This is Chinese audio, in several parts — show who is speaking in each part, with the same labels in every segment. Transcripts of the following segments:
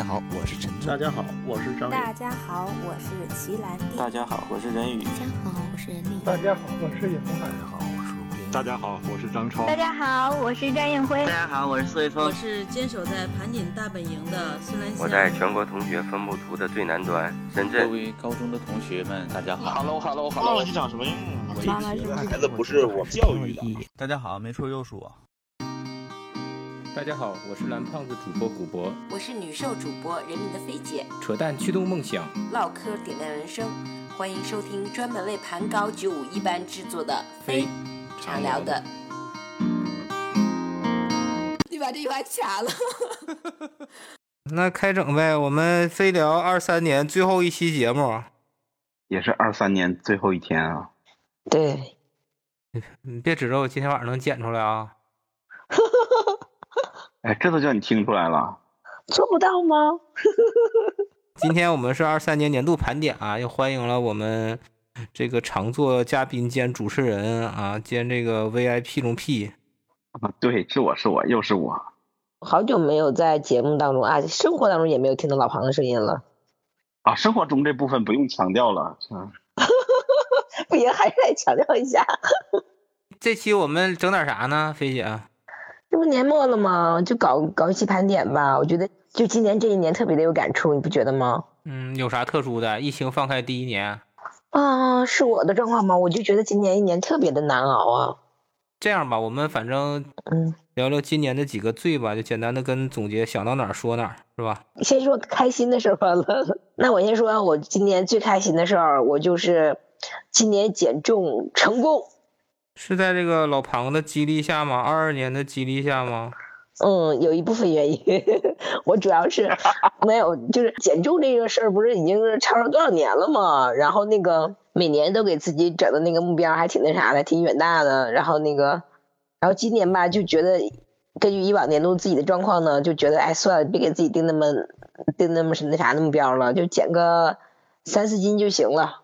Speaker 1: 家好，我是陈
Speaker 2: 大家好，我是张
Speaker 3: 大家好，我是齐兰弟。
Speaker 4: 大家好，我是任宇。
Speaker 5: 大家好，我是任丽。
Speaker 6: 大家好，我是尹东海。
Speaker 7: 大家好，我是陆斌。
Speaker 8: 大家好，我是张超。
Speaker 9: 大家好，我是张艳辉。
Speaker 10: 大家好，我是苏卫峰。
Speaker 11: 我是坚守在盘锦大本营的孙兰香。
Speaker 12: 我在全国同学分布图的最南端，深圳。
Speaker 4: 各位高中的同学们，大家好。
Speaker 8: Hello，Hello，Hello。
Speaker 2: 忘记长什么样了？
Speaker 5: 妈妈是
Speaker 2: 孩子不是我教育的。
Speaker 1: 大家好，没错，又是我。
Speaker 13: 大家好，我是蓝胖子主播古博，
Speaker 14: 我是女兽主播人民的肥姐，
Speaker 13: 扯淡驱动梦想，
Speaker 14: 唠嗑点亮人生，欢迎收听专门为盘高九五一班制作的非常聊的。你把这句话掐了。
Speaker 15: 那开整呗，我们非聊二三年最后一期节目，
Speaker 16: 也是二三年最后一天啊。
Speaker 10: 对，
Speaker 15: 你别指着我今天晚上能剪出来啊。
Speaker 16: 哎，这都叫你听出来了？
Speaker 10: 做不到吗？
Speaker 15: 今天我们是二三年年度盘点啊，又欢迎了我们这个常做嘉宾兼主持人啊，兼这个 VIP 中 P。
Speaker 16: 啊，对，是我是我又是我。
Speaker 10: 好久没有在节目当中啊，生活当中也没有听到老庞的声音了。
Speaker 16: 啊，生活中这部分不用强调了。嗯。
Speaker 10: 不行，还是得强调一下。
Speaker 15: 这期我们整点啥呢，飞姐？
Speaker 10: 这不年末了吗？就搞搞一期盘点吧。我觉得就今年这一年特别的有感触，你不觉得吗？
Speaker 15: 嗯，有啥特殊的？疫情放开第一年。
Speaker 10: 啊，是我的状况吗？我就觉得今年一年特别的难熬啊。
Speaker 15: 这样吧，我们反正
Speaker 10: 嗯
Speaker 15: 聊聊今年的几个最吧，就简单的跟总结，想到哪儿说哪儿，是吧？
Speaker 10: 先说开心的事儿了。那我先说，我今年最开心的事儿，我就是今年减重成功。
Speaker 15: 是在这个老庞的激励下吗？二二年的激励下吗？
Speaker 10: 嗯，有一部分原因，我主要是 没有，就是减重这个事儿，不是已经是超了多少年了嘛？然后那个每年都给自己整的那个目标还挺那啥的，挺远大的。然后那个，然后今年吧，就觉得根据以往年度自己的状况呢，就觉得哎算了，别给自己定那么定那么是那啥的目标了，就减个三四斤就行了。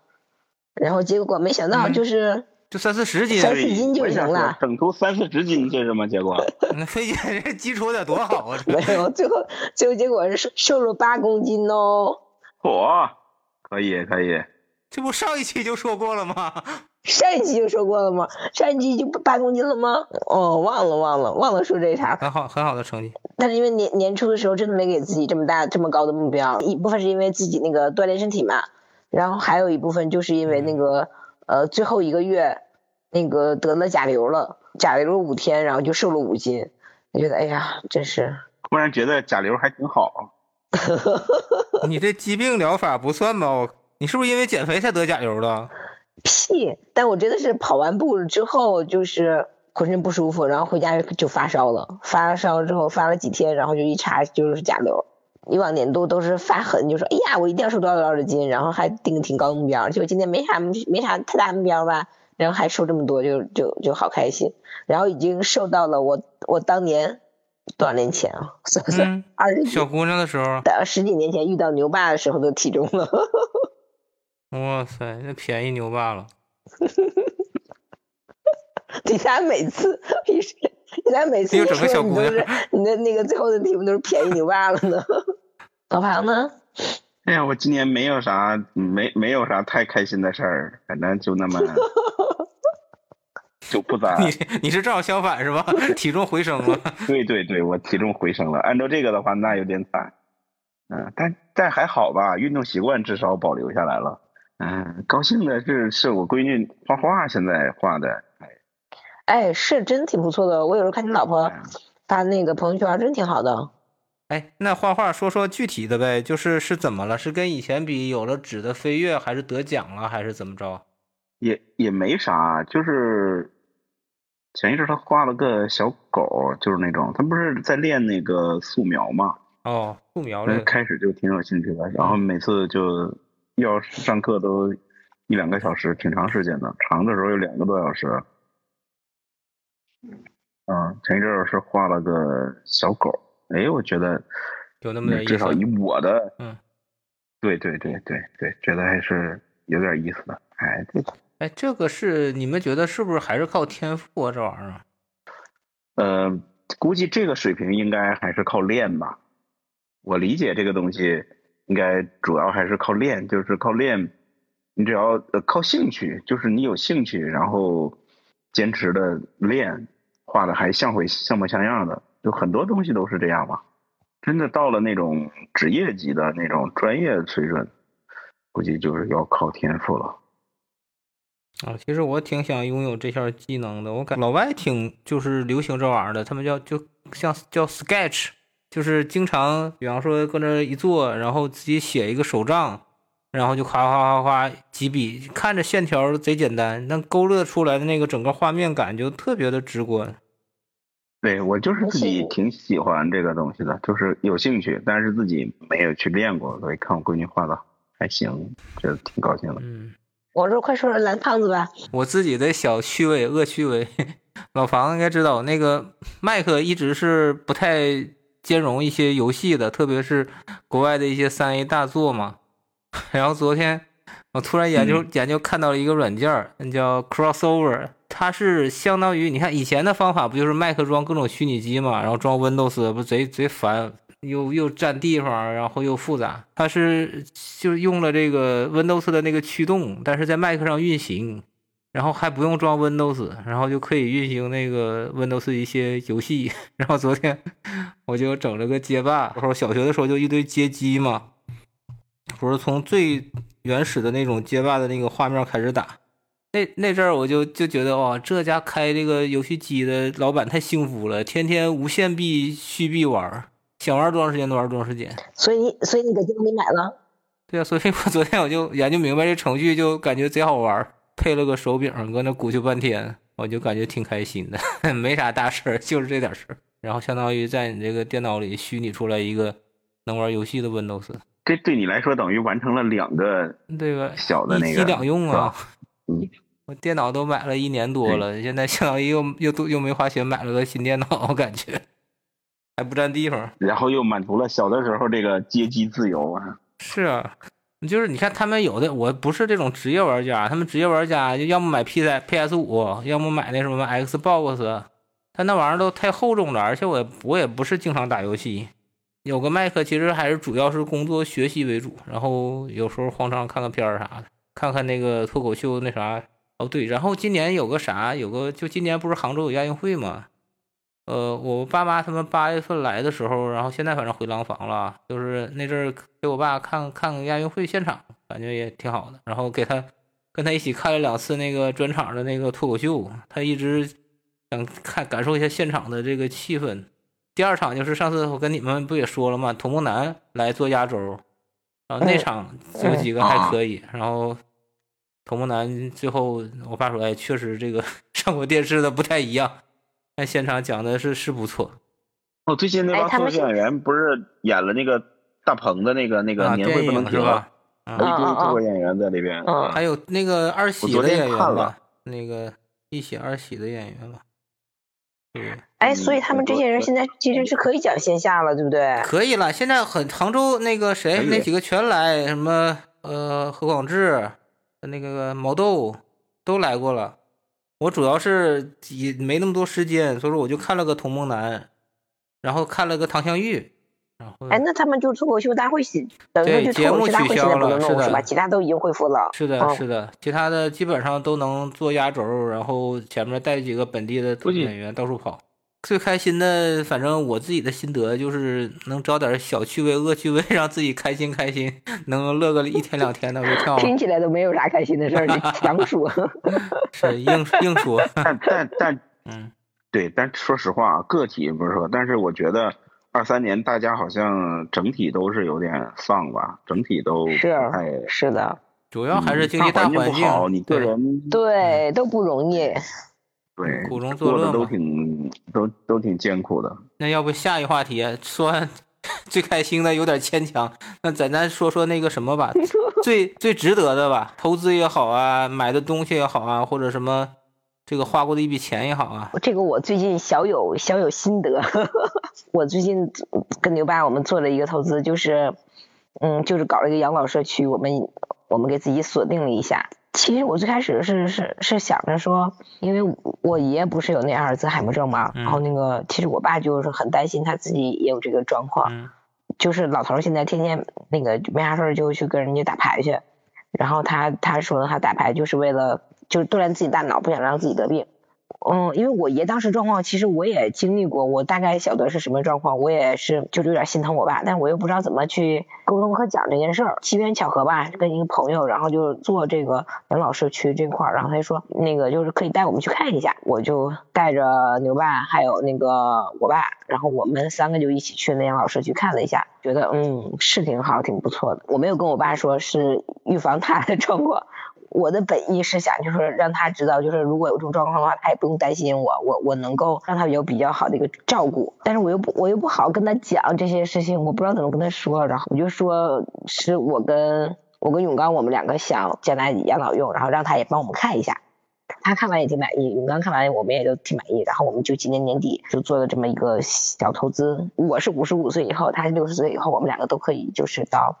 Speaker 10: 然后结果没想到就是。
Speaker 15: 嗯就三四十斤，
Speaker 10: 三四斤就行了，
Speaker 16: 整出三四十斤这是吗？结果
Speaker 15: 那飞姐这基础得多好啊！
Speaker 10: 没有，最后最后结果是瘦了八公斤哦。
Speaker 16: 嚯，可以可以，
Speaker 15: 这不上一期就说过了吗？
Speaker 10: 上一期就说过了吗？上一期就八公斤了吗？哦，忘了忘了忘了说这茬。
Speaker 15: 很好很好的成绩，
Speaker 10: 但是因为年年初的时候真的没给自己这么大这么高的目标，一部分是因为自己那个锻炼身体嘛，然后还有一部分就是因为那个。呃，最后一个月，那个得了甲流了，甲流了五天，然后就瘦了五斤。我觉得，哎呀，真是。
Speaker 16: 忽然觉得甲流还挺好。
Speaker 15: 你这疾病疗法不算吧？你是不是因为减肥才得甲流的？
Speaker 10: 屁！但我真的是跑完步之后，就是浑身不舒服，然后回家就发烧了。发了烧之后发了几天，然后就一查就是甲流。以往年度都是发狠，就说哎呀，我一定要瘦多少多少的斤，然后还定个挺高的目标。结果今年没啥没啥太大目标吧，然后还瘦这么多，就就就好开心。然后已经瘦到了我我当年多少年前啊？算算二十
Speaker 15: 小姑娘的时候，
Speaker 10: 十几年前遇到牛爸的时候的体重了。
Speaker 15: 哇塞，那便宜牛爸了。
Speaker 10: 你咋每次你是你咋每次
Speaker 15: 又整个小姑娘，
Speaker 10: 你的那个最后的题目都是便宜牛爸了呢？老庞呢？
Speaker 16: 哎呀，我今年没有啥，没没有啥太开心的事儿，反正就那么，就不咋。
Speaker 15: 你你是正好相反是吧？体重回升了。
Speaker 16: 对对对，我体重回升了。按照这个的话，那有点惨。嗯，但但还好吧，运动习惯至少保留下来了。嗯，高兴的是，是我闺女画画，现在画的，哎，
Speaker 10: 哎，是真挺不错的。我有时候看你老婆发那个朋友圈，真挺好的。
Speaker 15: 哎，那画画说说具体的呗，就是是怎么了？是跟以前比有了质的飞跃，还是得奖了，还是怎么着？
Speaker 16: 也也没啥，就是前一阵他画了个小狗，就是那种他不是在练那个素描嘛？
Speaker 15: 哦，素描
Speaker 16: 那开始就挺有兴趣的，然后每次就要上课都一两个小时，挺长时间的，长的时候有两个多小时。嗯，前一阵是画了个小狗。哎，我觉得
Speaker 15: 有那么点意思，
Speaker 16: 至少以我的，
Speaker 15: 嗯，
Speaker 16: 对对对对对，觉得还是有点意思的。哎，这
Speaker 15: 哎，这个是你们觉得是不是还是靠天赋啊？这玩意儿？
Speaker 16: 呃，估计这个水平应该还是靠练吧。我理解这个东西应该主要还是靠练，就是靠练。你只要呃靠兴趣，就是你有兴趣，然后坚持的练，画的还像回像模像样的，就很多东西都是这样嘛。真的到了那种职业级的那种专业水准，估计就是要靠天赋了。
Speaker 15: 啊，其实我挺想拥有这项技能的。我感老外挺就是流行这玩意儿的，他们叫就像叫 sketch，就是经常比方说搁那一坐，然后自己写一个手账。然后就夸夸夸夸几笔，看着线条贼简单，但勾勒出来的那个整个画面感就特别的直观。
Speaker 16: 对我就是自己挺喜欢这个东西的，就是有兴趣，但是自己没有去练过，所以看我闺女画的还行，觉得挺高兴的。
Speaker 15: 嗯，
Speaker 10: 我说快说说蓝胖子吧。
Speaker 15: 我自己的小趣味、恶趣味，老房子应该知道，那个麦克一直是不太兼容一些游戏的，特别是国外的一些三 A 大作嘛。然后昨天我突然研究研究看到了一个软件，那叫 Crossover，它是相当于你看以前的方法不就是麦克装各种虚拟机嘛，然后装 Windows 不贼贼烦，又又占地方，然后又复杂。它是就用了这个 Windows 的那个驱动，但是在麦克上运行，然后还不用装 Windows，然后就可以运行那个 Windows 一些游戏。然后昨天我就整了个街霸，然后小学的时候就一堆街机嘛。不是从最原始的那种街霸的那个画面开始打，那那阵儿我就就觉得哇，这家开这个游戏机的老板太幸福了，天天无限币续币玩，想玩多长时间多玩多长时间。
Speaker 10: 所以你所以你搁家里买了？
Speaker 15: 对啊，所以我昨天我就研究明白这程序，就感觉贼好玩，配了个手柄，搁那鼓捣半天，我就感觉挺开心的，没啥大事儿，就是这点事儿。然后相当于在你这个电脑里虚拟出来一个能玩游戏的 Windows。
Speaker 16: 这对你来说等于完成了两个
Speaker 15: 这个
Speaker 16: 小的那个
Speaker 15: 一机两用啊！
Speaker 16: 嗯，
Speaker 15: 我电脑都买了一年多了，现在相当于又又又又没花钱买了个新电脑，我感觉还不占地方。
Speaker 16: 然后又满足了小的时候这个街机自由啊！
Speaker 15: 是啊，就是你看他们有的，我不是这种职业玩家，他们职业玩家就要么买 P 三 PS 五，要么买那什么 Xbox，他那玩意儿都太厚重了，而且我我也不是经常打游戏。有个麦克，其实还是主要是工作学习为主，然后有时候慌张看看片儿啥的，看看那个脱口秀那啥。哦对，然后今年有个啥，有个就今年不是杭州有亚运会嘛？呃，我爸妈他们八月份来的时候，然后现在反正回廊坊了，就是那阵儿给我爸看看亚运会现场，感觉也挺好的。然后给他跟他一起看了两次那个专场的那个脱口秀，他一直想看感受一下现场的这个气氛。第二场就是上次我跟你们不也说了吗？童梦楠来做压轴，然后那场有几个还可以。然后童梦楠最后我爸说：“哎，确实这个 上过电视的不太一样。”但现场讲的是是不错。
Speaker 16: 哦，最近那帮脱口秀演员不是演了那个大鹏的那个那个年会不能停
Speaker 15: 吧？
Speaker 16: 一堆脱口演员在里边，
Speaker 15: 还有那个二喜的演员吧？那个一喜二喜的演员吧？
Speaker 10: 对哎，所以他们这些人现在其实是可以讲线下了，对不对？
Speaker 15: 可以了，现在很杭州那个谁那几个全来，什么呃何广智，那个毛豆都来过了。我主要是也没那么多时间，所以说我就看了个童梦男，然后看了个唐香玉。然后
Speaker 10: 哎，那他们就脱口秀大会等于
Speaker 15: 节目取消了，
Speaker 10: 是吧？其他都已经恢复了。
Speaker 15: 是的，是的，其他的基本上都能做压轴，然后前面带几个本地的演员到处跑。最开心的，反正我自己的心得就是能找点小趣味、恶趣味，让自己开心开心，能乐个一天两天的，我跳。
Speaker 10: 听起来都没有啥开心的事儿，你 强说。
Speaker 15: 是硬硬说，
Speaker 16: 但但但，嗯，对，但说实话，个体不是说，但是我觉得二三年大家好像整体都是有点丧吧，整体都
Speaker 10: 是
Speaker 16: 太
Speaker 10: 是的，
Speaker 15: 主要还是经济大
Speaker 16: 环境不好，你个人
Speaker 10: 对都不容易。
Speaker 16: 对，
Speaker 15: 苦中作乐
Speaker 16: 都挺都都挺艰苦的。
Speaker 15: 那要不下一话题说 最开心的有点牵强，那咱咱说说那个什么吧，最最值得的吧，投资也好啊，买的东西也好啊，或者什么这个花过的一笔钱也好啊。
Speaker 10: 这个我最近小有小有心得，我最近跟牛爸我们做了一个投资，就是嗯，就是搞了一个养老社区，我们我们给自己锁定了一下。其实我最开始是是是想着说，因为我爷不是有那阿尔兹海默症嘛，然后那个其实我爸就是很担心他自己也有这个状况，就是老头现在天天那个没啥事儿就去跟人家打牌去，然后他他说他打牌就是为了就是锻炼自己大脑，不想让自己得病。嗯，因为我爷当时状况，其实我也经历过，我大概晓得是什么状况，我也是就是有点心疼我爸，但我又不知道怎么去沟通和讲这件事儿。机缘巧合吧，跟一个朋友，然后就做这个养老社区这块儿，然后他就说那个就是可以带我们去看一下，我就带着牛爸还有那个我爸，然后我们三个就一起去那养老社区看了一下，觉得嗯是挺好，挺不错的。我没有跟我爸说是预防他的 状况。我的本意是想，就是让他知道，就是如果有这种状况的话，他也不用担心我，我我能够让他有比较好的一个照顾。但是我又不，我又不好跟他讲这些事情，我不知道怎么跟他说。然后我就说是我跟我跟永刚，我们两个想将来养老用，然后让他也帮我们看一下。他看完也挺满意，永刚看完我们也都挺满意。然后我们就今年年底就做了这么一个小投资。我是五十五岁以后，他是六十岁以后，我们两个都可以就是到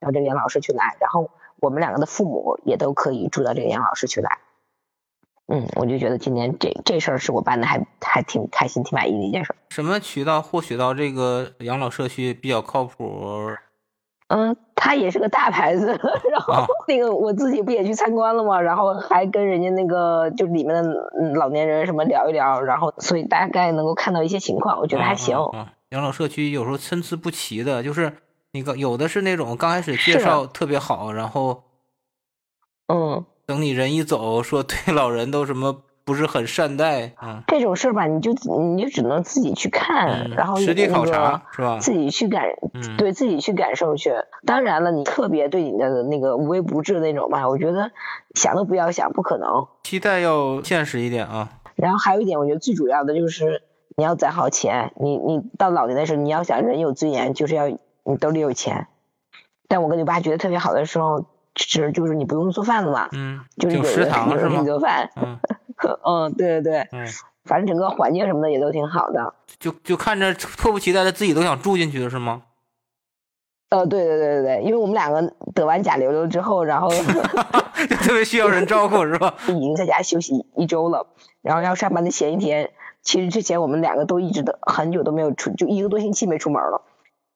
Speaker 10: 到这个养老社区来，然后。我们两个的父母也都可以住到这个养老社区来，嗯，我就觉得今年这这事儿是我办的，还还挺开心、挺满意的一件事。
Speaker 15: 什么渠道获取到这个养老社区比较靠谱？
Speaker 10: 嗯，它也是个大牌子，然后那个我自己不也去参观了吗？然后还跟人家那个就里面的老年人什么聊一聊，然后所以大概能够看到一些情况，我觉得还行。
Speaker 15: 养老社区有时候参差不齐的，就是。那个有的是那种刚开始介绍特别好，然后，
Speaker 10: 嗯，
Speaker 15: 等你人一走，说对老人都什么不是很善待，啊，
Speaker 10: 这种事儿吧，你就你就只能自己去看，然后
Speaker 15: 实地考察是吧？
Speaker 10: 自己去感，对自己去感受去。当然了，你特别对你的那个无微不至那种吧，我觉得想都不要想，不可能。
Speaker 15: 期待要现实一点啊。
Speaker 10: 然后还有一点，我觉得最主要的就是你要攒好钱，你你到老年的时候，你要想人有尊严，就是要。你兜里有钱，但我跟你爸觉得特别好的时候，是就是你不用做饭了嘛，
Speaker 15: 嗯，
Speaker 10: 就是有人有人给你做饭，
Speaker 15: 嗯，
Speaker 10: 嗯，对对对，
Speaker 15: 嗯，
Speaker 10: 反正整个环境什么的也都挺好的，
Speaker 15: 就就看着迫不及待的自己都想住进去是吗？
Speaker 10: 呃，对对对对对，因为我们两个得完甲流流之后，然后
Speaker 15: 特别需要人照顾是吧？
Speaker 10: 已经在家休息一周了，然后要上班的前一天，其实之前我们两个都一直都很久都没有出，就一个多星期没出门了。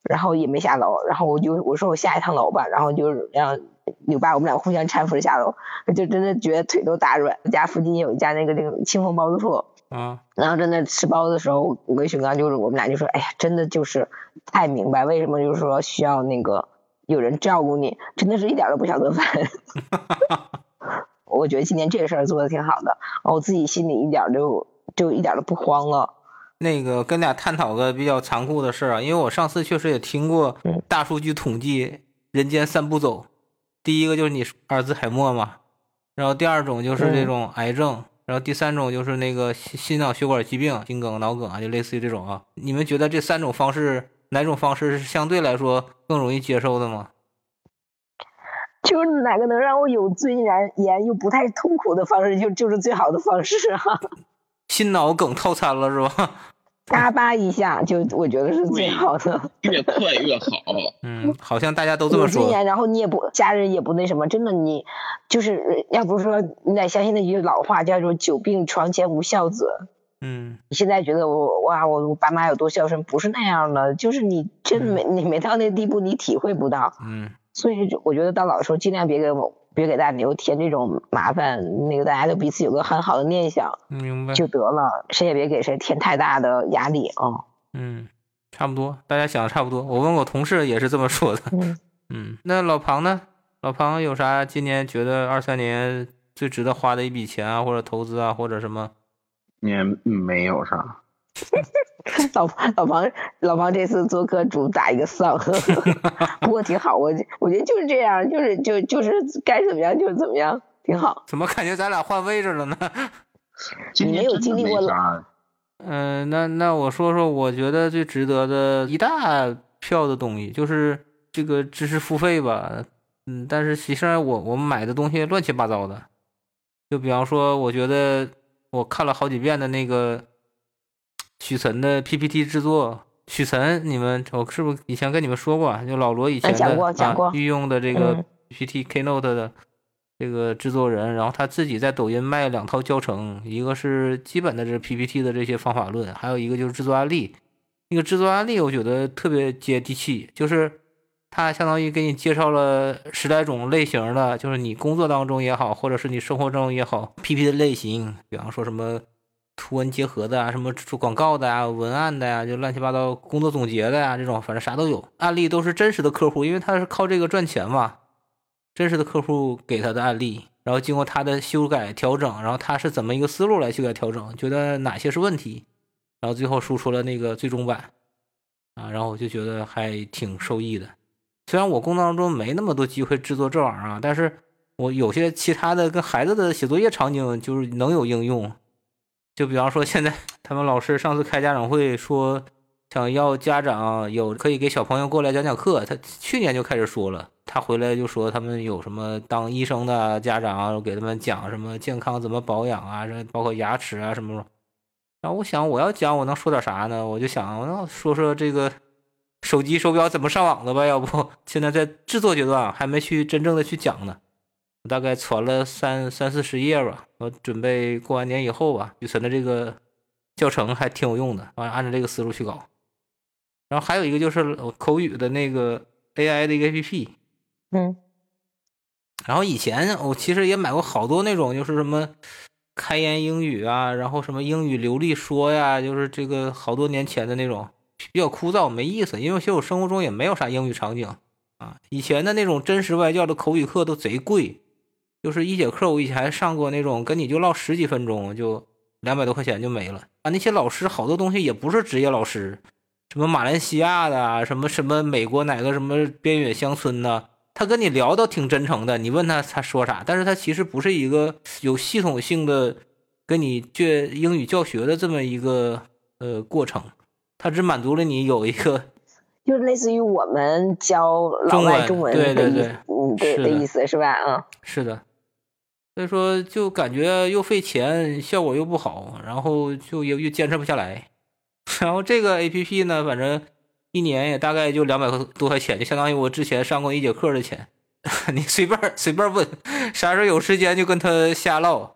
Speaker 10: 然后也没下楼，然后我就我说我下一趟楼吧，然后就让牛爸我们俩互相搀扶着下楼，就真的觉得腿都打软。家附近有一家那个那个清风包子铺，
Speaker 15: 啊，
Speaker 10: 然后在那吃包子的时候，我跟熊刚就是我们俩就说，哎呀，真的就是太明白为什么就是说需要那个有人照顾你，真的是一点都不想做饭。我觉得今年这个事儿做的挺好的，我自己心里一点就就一点都不慌了。
Speaker 15: 那个跟俩探讨个比较残酷的事儿啊，因为我上次确实也听过大数据统计人间三步走，第一个就是你阿尔兹海默嘛，然后第二种就是这种癌症，然后第三种就是那个心心脑血管疾病、心梗、脑梗啊，就类似于这种啊。你们觉得这三种方式哪种方式是相对来说更容易接受的吗？
Speaker 10: 就是哪个能让我有尊严又不太痛苦的方式，就就是最好的方式啊。
Speaker 15: 心脑梗套餐了是吧？
Speaker 10: 嘎巴一下就，我觉得是最好的，
Speaker 2: 越快越好。
Speaker 15: 嗯，好像大家都这么说。
Speaker 10: 然后你也不，家人也不那什么，真的你就是要不是说你得相信那句老话，叫做“久病床前无孝子”。
Speaker 15: 嗯，
Speaker 10: 你现在觉得我哇，我我爸妈有多孝顺？不是那样的，就是你真没你没到那地步，你体会不到。
Speaker 15: 嗯，
Speaker 10: 所以我觉得到老的时候尽量别给我。别给大牛添这种麻烦，那个大家都彼此有个很好的念想，
Speaker 15: 明白
Speaker 10: 就得了，谁也别给谁添太大的压力啊。
Speaker 15: 嗯，差不多，大家想的差不多。我问我同事也是这么说的。
Speaker 10: 嗯
Speaker 15: 嗯，那老庞呢？老庞有啥今年觉得二三年最值得花的一笔钱啊，或者投资啊，或者什么？
Speaker 16: 也没有啥。
Speaker 10: 老老庞老庞这次做客主打一个丧，不过挺好，我我觉得就是这样，就是就就是该怎么样就怎么样，挺好。
Speaker 15: 怎么感觉咱俩换位置了呢？
Speaker 10: 你没有经历过
Speaker 16: 啥。
Speaker 15: 嗯，那那我说说，我觉得最值得的一大票的东西就是这个知识付费吧。嗯，但是其实我我们买的东西乱七八糟的，就比方说，我觉得我看了好几遍的那个。许晨的 PPT 制作，许晨，你们我是不是以前跟你们说过？就老罗以前的啊，御用的这个 PPT Keynote 的这个制作人，然后他自己在抖音卖两套教程，一个是基本的这 PPT 的这些方法论，还有一个就是制作案例，那个制作案例，我觉得特别接地气，就是他相当于给你介绍了十来种类型的，就是你工作当中也好，或者是你生活中也好，PPT 的类型，比方说什么图文结合的啊，什么做广告的呀、文案的呀，就乱七八糟工作总结的呀，这种反正啥都有。案例都是真实的客户，因为他是靠这个赚钱嘛，真实的客户给他的案例，然后经过他的修改调整，然后他是怎么一个思路来修改调整，觉得哪些是问题。然后最后输出了那个最终版，啊，然后我就觉得还挺受益的。虽然我工作当中没那么多机会制作这玩意儿啊，但是我有些其他的跟孩子的写作业场景就是能有应用。就比方说现在他们老师上次开家长会说想要家长有可以给小朋友过来讲讲课，他去年就开始说了，他回来就说他们有什么当医生的家长给他们讲什么健康怎么保养啊，包括牙齿啊什么。然后我想，我要讲，我能说点啥呢？我就想，我要说说这个手机手表怎么上网的吧。要不，现在在制作阶段，还没去真正的去讲呢。我大概传了三三四十页吧。我准备过完年以后吧，雨辰的这个教程还挺有用的，完按照这个思路去搞。然后还有一个就是口语的那个 AI 的一个 APP，
Speaker 10: 嗯。
Speaker 15: 然后以前我其实也买过好多那种，就是什么。开言英语啊，然后什么英语流利说呀，就是这个好多年前的那种比较枯燥没意思，因为其实我生活中也没有啥英语场景啊。以前的那种真实外教的口语课都贼贵，就是一节课我以前还上过那种跟你就唠十几分钟就两百多块钱就没了啊。那些老师好多东西也不是职业老师，什么马来西亚的，什么什么美国哪个什么边远乡村的。他跟你聊倒挺真诚的，你问他他说啥，但是他其实不是一个有系统性的跟你教英语教学的这么一个呃过程，他只满足了你有一个，
Speaker 10: 就是类似于我们教老外中文
Speaker 15: 对对对，
Speaker 10: 嗯对的意思是吧？嗯，
Speaker 15: 是的，所以说就感觉又费钱，效果又不好，然后就又又坚持不下来，然后这个 A P P 呢，反正。一年也大概就两百多块钱，就相当于我之前上过一节课的钱。你随便随便问，啥时候有时间就跟他瞎唠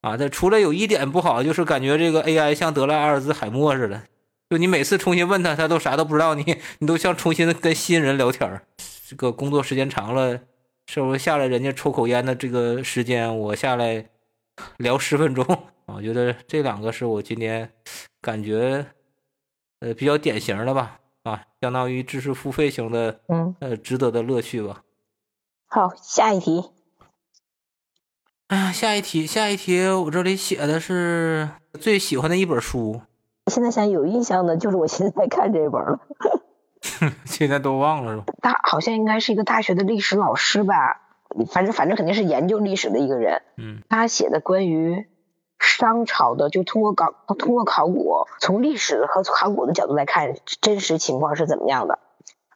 Speaker 15: 啊。这除了有一点不好，就是感觉这个 AI 像得了阿尔兹海默似的，就你每次重新问他，他都啥都不知道，你你都像重新跟新人聊天这个工作时间长了，是不是下来人家抽口烟的这个时间，我下来聊十分钟啊？我觉得这两个是我今天感觉呃比较典型的吧。啊，相当于知识付费型的，
Speaker 10: 嗯，
Speaker 15: 呃，值得的乐趣吧。
Speaker 10: 好，下一题。
Speaker 15: 哎呀，下一题，下一题，我这里写的是最喜欢的一本书。
Speaker 10: 现在想有印象的，就是我现在看这本了。
Speaker 15: 现在都忘了是吧？
Speaker 10: 他好像应该是一个大学的历史老师吧，反正反正肯定是研究历史的一个人。
Speaker 15: 嗯，
Speaker 10: 他写的关于。商朝的就通过考通过考古，从历史和考古的角度来看，真实情况是怎么样的，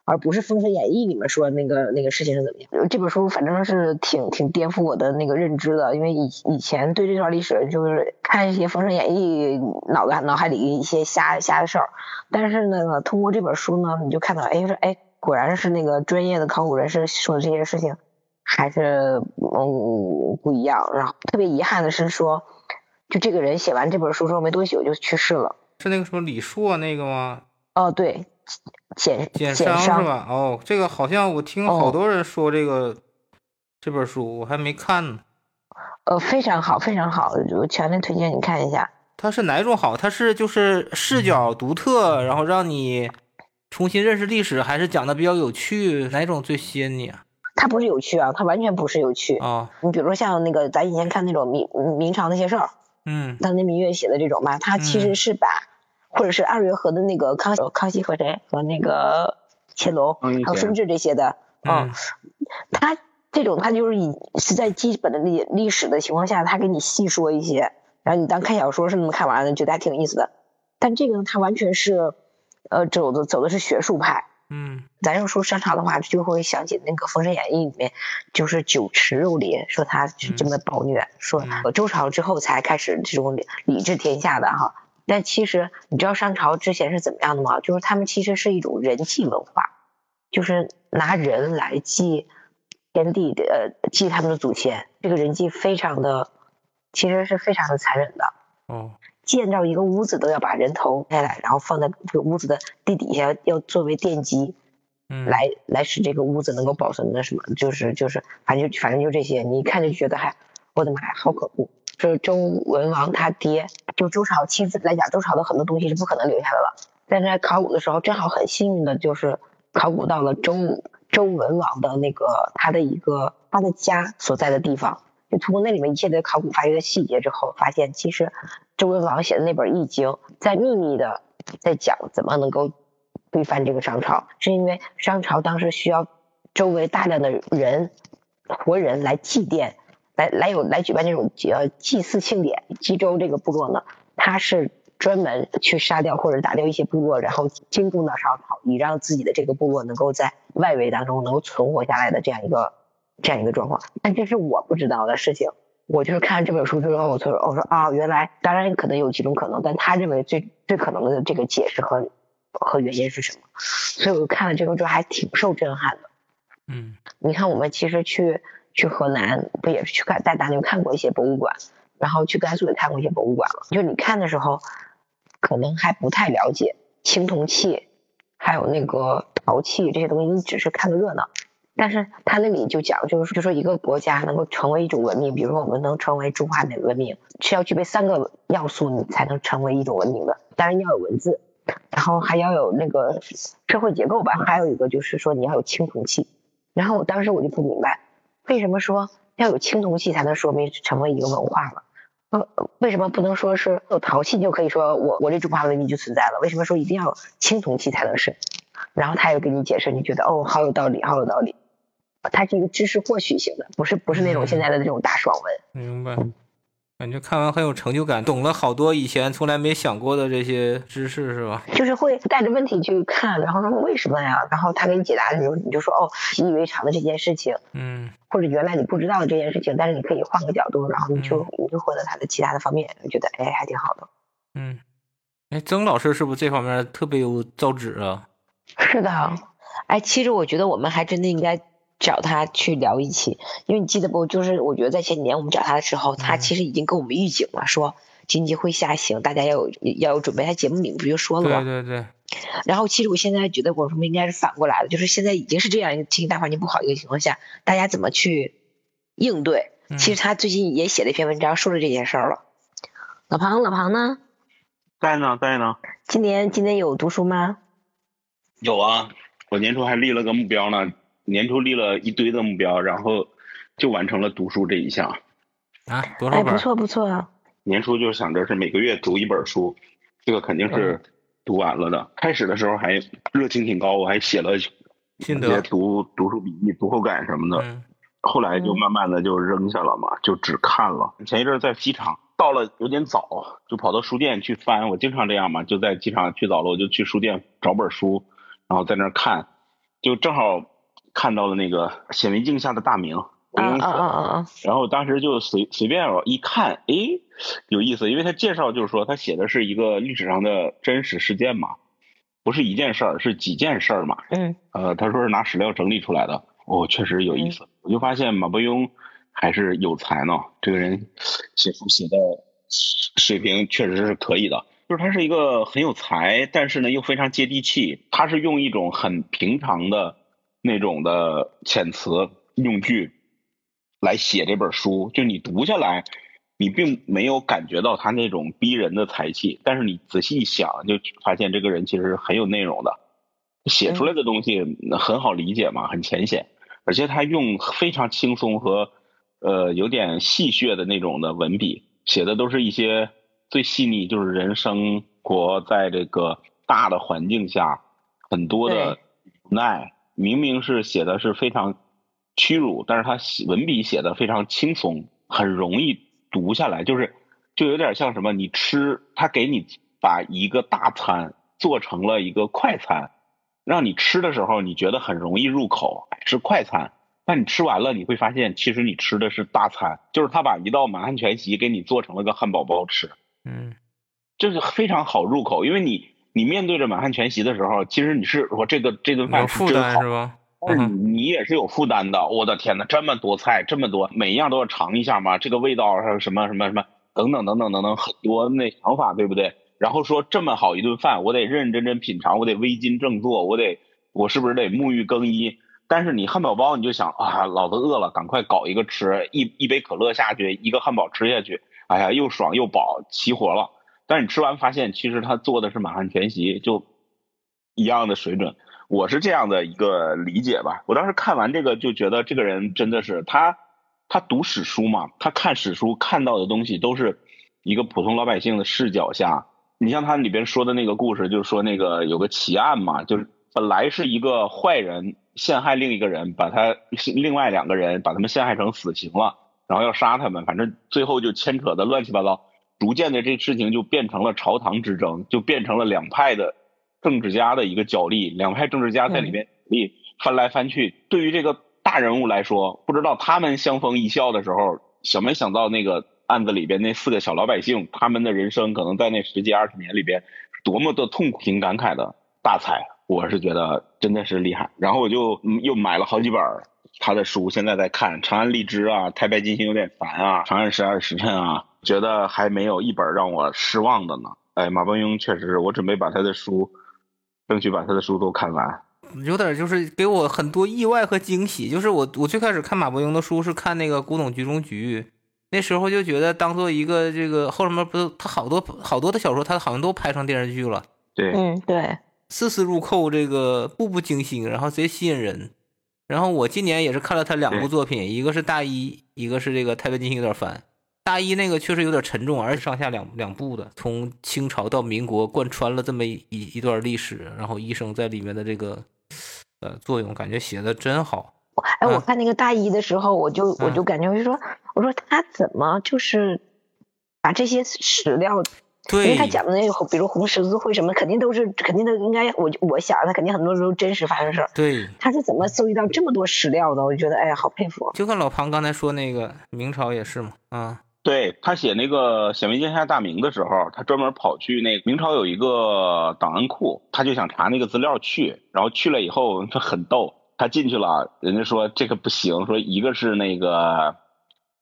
Speaker 10: 而不是《封神演义》里面说那个那个事情是怎么样。这本书反正是挺挺颠覆我的那个认知的，因为以以前对这段历史就是看一些《封神演义》，脑子脑海里一些瞎瞎的事儿，但是呢，通过这本书呢，你就看到，哎，说哎，果然是那个专业的考古人士说的这些事情，还是嗯不一样。然后特别遗憾的是说。就这个人写完这本书之后没多久就去世了，
Speaker 15: 是那个什么李硕那个吗？
Speaker 10: 哦，对，简
Speaker 15: 简商是吧？哦，这个好像我听好多人说这个这本书，我还没看呢。
Speaker 10: 呃，非常好，非常好，我强烈推荐你看一下。
Speaker 15: 它是哪种好？它是就是视角独特，然后让你重新认识历史，还是讲的比较有趣？哪种最吸引你啊？
Speaker 10: 它不是有趣啊，它完全不是有趣
Speaker 15: 啊。
Speaker 10: 你比如说像那个咱以前看那种明明朝那些事儿。
Speaker 15: 嗯，
Speaker 10: 当年明月写的这种吧，它其实是把，或者是二月河的那个康康熙和谁和那个乾隆还有顺治这些的，嗯，他这种他就是以是在基本的历历史的情况下，他给你细说一些，然后你当看小说是那么看完的，觉得还挺有意思的。但这个呢，他完全是，呃，走的走的是学术派。
Speaker 15: 嗯，
Speaker 10: 咱要说商朝的话，就会想起那个《封神演义》里面，就是酒池肉林，说他是这么暴虐，说周朝之后才开始这种礼治天下的哈。但其实你知道商朝之前是怎么样的吗？就是他们其实是一种人祭文化，就是拿人来祭天地的，呃，祭他们的祖先。这个人祭非常的，其实是非常的残忍的。
Speaker 15: 哦。
Speaker 10: 建造一个屋子都要把人头下来，然后放在这个屋子的地底下，要作为奠基，
Speaker 15: 嗯，
Speaker 10: 来来使这个屋子能够保存的什么，就是就是反正就反正就这些，你一看就觉得还我的妈呀，好可怖！是周文王他爹，就周朝妻子来讲，周朝的很多东西是不可能留下的了。但是在考古的时候，正好很幸运的就是考古到了周周文王的那个他的一个他的家所在的地方，就通过那里面一切的考古发掘的细节之后，发现其实周文王写的那本《易经》在秘密的在讲怎么能够推翻这个商朝，是因为商朝当时需要周围大量的人活人来祭奠。来来有来举办这种呃祭祀庆典，冀州这个部落呢，他是专门去杀掉或者打掉一些部落，然后进贡到商朝，以让自己的这个部落能够在外围当中能够存活下来的这样一个这样一个状况。但这是我不知道的事情，我就是看这本书之后，我说我说啊，原来当然可能有几种可能，但他认为最最可能的这个解释和和原因是什么？所以我看了这个之后还挺受震撼的。
Speaker 15: 嗯，
Speaker 10: 你看我们其实去。去河南不也是去看带大牛看过一些博物馆，然后去甘肃也看过一些博物馆了。就你看的时候，可能还不太了解青铜器，还有那个陶器这些东西，你只是看个热闹。但是他那里就讲，就是就说一个国家能够成为一种文明，比如说我们能成为中华的文明，是要具备三个要素，你才能成为一种文明的。当然要有文字，然后还要有那个社会结构吧，还有一个就是说你要有青铜器。然后我当时我就不明白。为什么说要有青铜器才能说明成为一个文化了？呃，为什么不能说是有陶器就可以说我我这中华文明就存在了？为什么说一定要有青铜器才能是？然后他又给你解释，你觉得哦，好有道理，好有道理。它是一个知识获取型的，不是不是那种现在的这种大爽文。
Speaker 15: 明白。感觉看完很有成就感，懂了好多以前从来没想过的这些知识，是吧？
Speaker 10: 就是会带着问题去看，然后说为什么呀？然后他给你解答的时候，你就说哦，习以为常的这件事情，
Speaker 15: 嗯，
Speaker 10: 或者原来你不知道的这件事情，但是你可以换个角度，然后你就你就获得他的其他的方面，我觉得哎还挺好的。
Speaker 15: 嗯，哎，曾老师是不是这方面特别有造纸啊？
Speaker 10: 是的，哎，其实我觉得我们还真的应该。找他去聊一期，因为你记得不？就是我觉得在前几年我们找他的时候，他其实已经跟我们预警了，说经济会下行，大家要有要有准备。他节目里不就说了吗？
Speaker 15: 对对对。
Speaker 10: 然后其实我现在觉得，我们应该是反过来的，就是现在已经是这样一个经济大环境不好一个情况下，大家怎么去应对？其实他最近也写了一篇文章，说了这件事儿了。老庞，老庞呢？
Speaker 16: 在呢，在呢。
Speaker 10: 今年今年有读书吗？
Speaker 16: 有啊，我年初还立了个目标呢。年初立了一堆的目标，然后就完成了读书这一项。
Speaker 15: 啊，多少
Speaker 10: 本？哎，不错不错啊。
Speaker 16: 年初就想着是每个月读一本书，这个肯定是读完了的。开始的时候还热情挺高，我还写了一些读读书笔记、读后感什么的。
Speaker 15: 嗯。
Speaker 16: 后来就慢慢的就扔下了嘛，就只看了。前一阵在机场到了有点早，就跑到书店去翻。我经常这样嘛，就在机场去早了，我就去书店找本书，然后在那看，就正好。看到了那个显微镜下的大明，
Speaker 10: 啊啊啊啊！
Speaker 16: 然后当时就随随便一看，哎，有意思，因为他介绍就是说他写的是一个历史上的真实事件嘛，不是一件事儿，是几件事儿嘛。
Speaker 10: 嗯。
Speaker 16: 呃，他说是拿史料整理出来的，哦，确实有意思。我就发现马伯庸还是有才呢，这个人写书写的水平确实是可以的，就是他是一个很有才，但是呢又非常接地气，他是用一种很平常的。那种的遣词用句来写这本书，就你读下来，你并没有感觉到他那种逼人的才气，但是你仔细一想，就发现这个人其实是很有内容的，写出来的东西很好理解嘛，很浅显，而且他用非常轻松和呃有点戏谑的那种的文笔，写的都是一些最细腻，就是人生活在这个大的环境下很多的无奈。明明是写的是非常屈辱，但是他文笔写的非常轻松，很容易读下来，就是就有点像什么，你吃他给你把一个大餐做成了一个快餐，让你吃的时候你觉得很容易入口，是快餐，但你吃完了你会发现，其实你吃的是大餐，就是他把一道满汉全席给你做成了个汉堡包吃，
Speaker 15: 嗯，
Speaker 16: 就是非常好入口，因为你。你面对着满汉全席的时候，其实你是说这个这顿饭
Speaker 15: 是真好，是吧？
Speaker 16: 但是你也是有负担的。我的天哪，这么多菜，这么多，每一样都要尝一下嘛？这个味道还有什么什么什么等等等等等等很多那想法，对不对？然后说这么好一顿饭，我得认认真真品尝，我得微襟正坐，我得我是不是得沐浴更衣？但是你汉堡包你就想啊，老子饿了，赶快搞一个吃，一一杯可乐下去，一个汉堡吃下去，哎呀，又爽又饱，齐活了。但是你吃完发现，其实他做的是满汉全席，就一样的水准。我是这样的一个理解吧。我当时看完这个就觉得，这个人真的是他，他读史书嘛，他看史书看到的东西都是一个普通老百姓的视角下。你像他里边说的那个故事，就是说那个有个奇案嘛，就是本来是一个坏人陷害另一个人，把他另外两个人把他们陷害成死刑了，然后要杀他们，反正最后就牵扯的乱七八糟。逐渐的，这事情就变成了朝堂之争，就变成了两派的政治家的一个角力。两派政治家在里面力翻来翻去。对于这个大人物来说，不知道他们相逢一笑的时候，想没想到那个案子里边那四个小老百姓，他们的人生可能在那十几二十年里边，多么的痛苦、挺感慨的大才。我是觉得真的是厉害。然后我就又买了好几本他的书，现在在看《长安荔枝》啊，《太白金星有点烦》啊，《长安十二时辰》啊。觉得还没有一本让我失望的呢。哎，马伯庸确实是我准备把他的书，争取把他的书都看完。
Speaker 15: 有点就是给我很多意外和惊喜。就是我我最开始看马伯庸的书是看那个《古董局中局》，那时候就觉得当做一个这个后面不是他好多好多的小说，他好像都拍成电视剧了。
Speaker 16: 对，
Speaker 10: 嗯，对，
Speaker 15: 丝丝入扣，这个步步惊心，然后贼吸引人。然后我今年也是看了他两部作品，一个是大一，一个是这个《太白金星有点烦》。大一那个确实有点沉重，而且上下两两部的，从清朝到民国贯穿了这么一一段历史，然后医生在里面的这个呃作用，感觉写的真好。
Speaker 10: 哎，我看那个大一的时候，我就我就感觉我就说，我说他怎么就是把这些史料，
Speaker 15: 对，
Speaker 10: 因为他讲的那个，比如红十字会什么，肯定都是肯定都应该，我我想他肯定很多时候真实发生事儿。
Speaker 15: 对，
Speaker 10: 他是怎么搜集到这么多史料的？我就觉得哎呀，好佩服。
Speaker 15: 就跟老庞刚才说那个明朝也是嘛，啊。
Speaker 16: 对他写那个《显微镜下大明》的时候，他专门跑去那明朝有一个档案库，他就想查那个资料去，然后去了以后他很逗，他进去了，人家说这个不行，说一个是那个，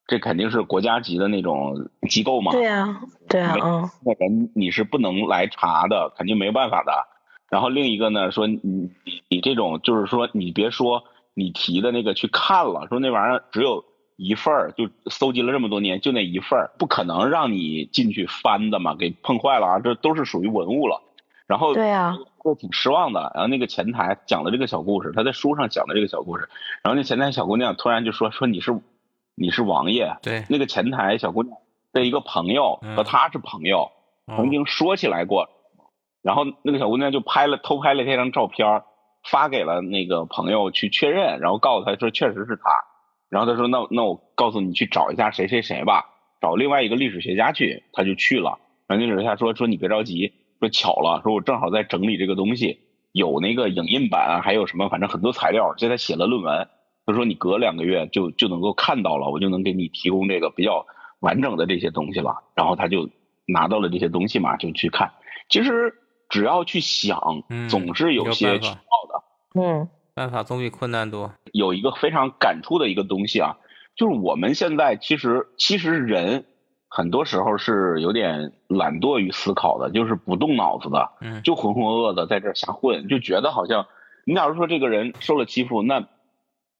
Speaker 16: 这肯定是国家级的那种机构嘛，
Speaker 10: 对啊，对啊，嗯，
Speaker 16: 那人你是不能来查的，肯定没有办法的。然后另一个呢，说你你你这种就是说你别说你提的那个去看了，说那玩意儿只有。一份儿就搜集了这么多年，就那一份儿，不可能让你进去翻的嘛，给碰坏了啊！这都是属于文物了。然后
Speaker 10: 对啊，
Speaker 16: 我挺失望的。然后那个前台讲的这个小故事，他在书上讲的这个小故事。然后那前台小姑娘突然就说：“说你是你是王爷。”
Speaker 15: 对，
Speaker 16: 那个前台小姑娘的一个朋友和他是朋友，曾经说起来过。然后那个小姑娘就拍了偷拍了这张照片，发给了那个朋友去确认，然后告诉他说确实是他。然后他说：“那那我告诉你去找一下谁谁谁吧，找另外一个历史学家去。”他就去了。然后历史学家说：“说你别着急，说巧了，说我正好在整理这个东西，有那个影印版，还有什么，反正很多材料。现在写了论文，他说你隔两个月就就能够看到了，我就能给你提供这个比较完整的这些东西了。”然后他就拿到了这些东西嘛，就去看。其实只要去想，总是有些渠道
Speaker 10: 的。嗯。
Speaker 15: 办法总比困难多。
Speaker 16: 有一个非常感触的一个东西啊，就是我们现在其实其实人很多时候是有点懒惰于思考的，就是不动脑子的，
Speaker 15: 嗯，
Speaker 16: 就浑浑噩噩的在这瞎混，就觉得好像你假如说这个人受了欺负，那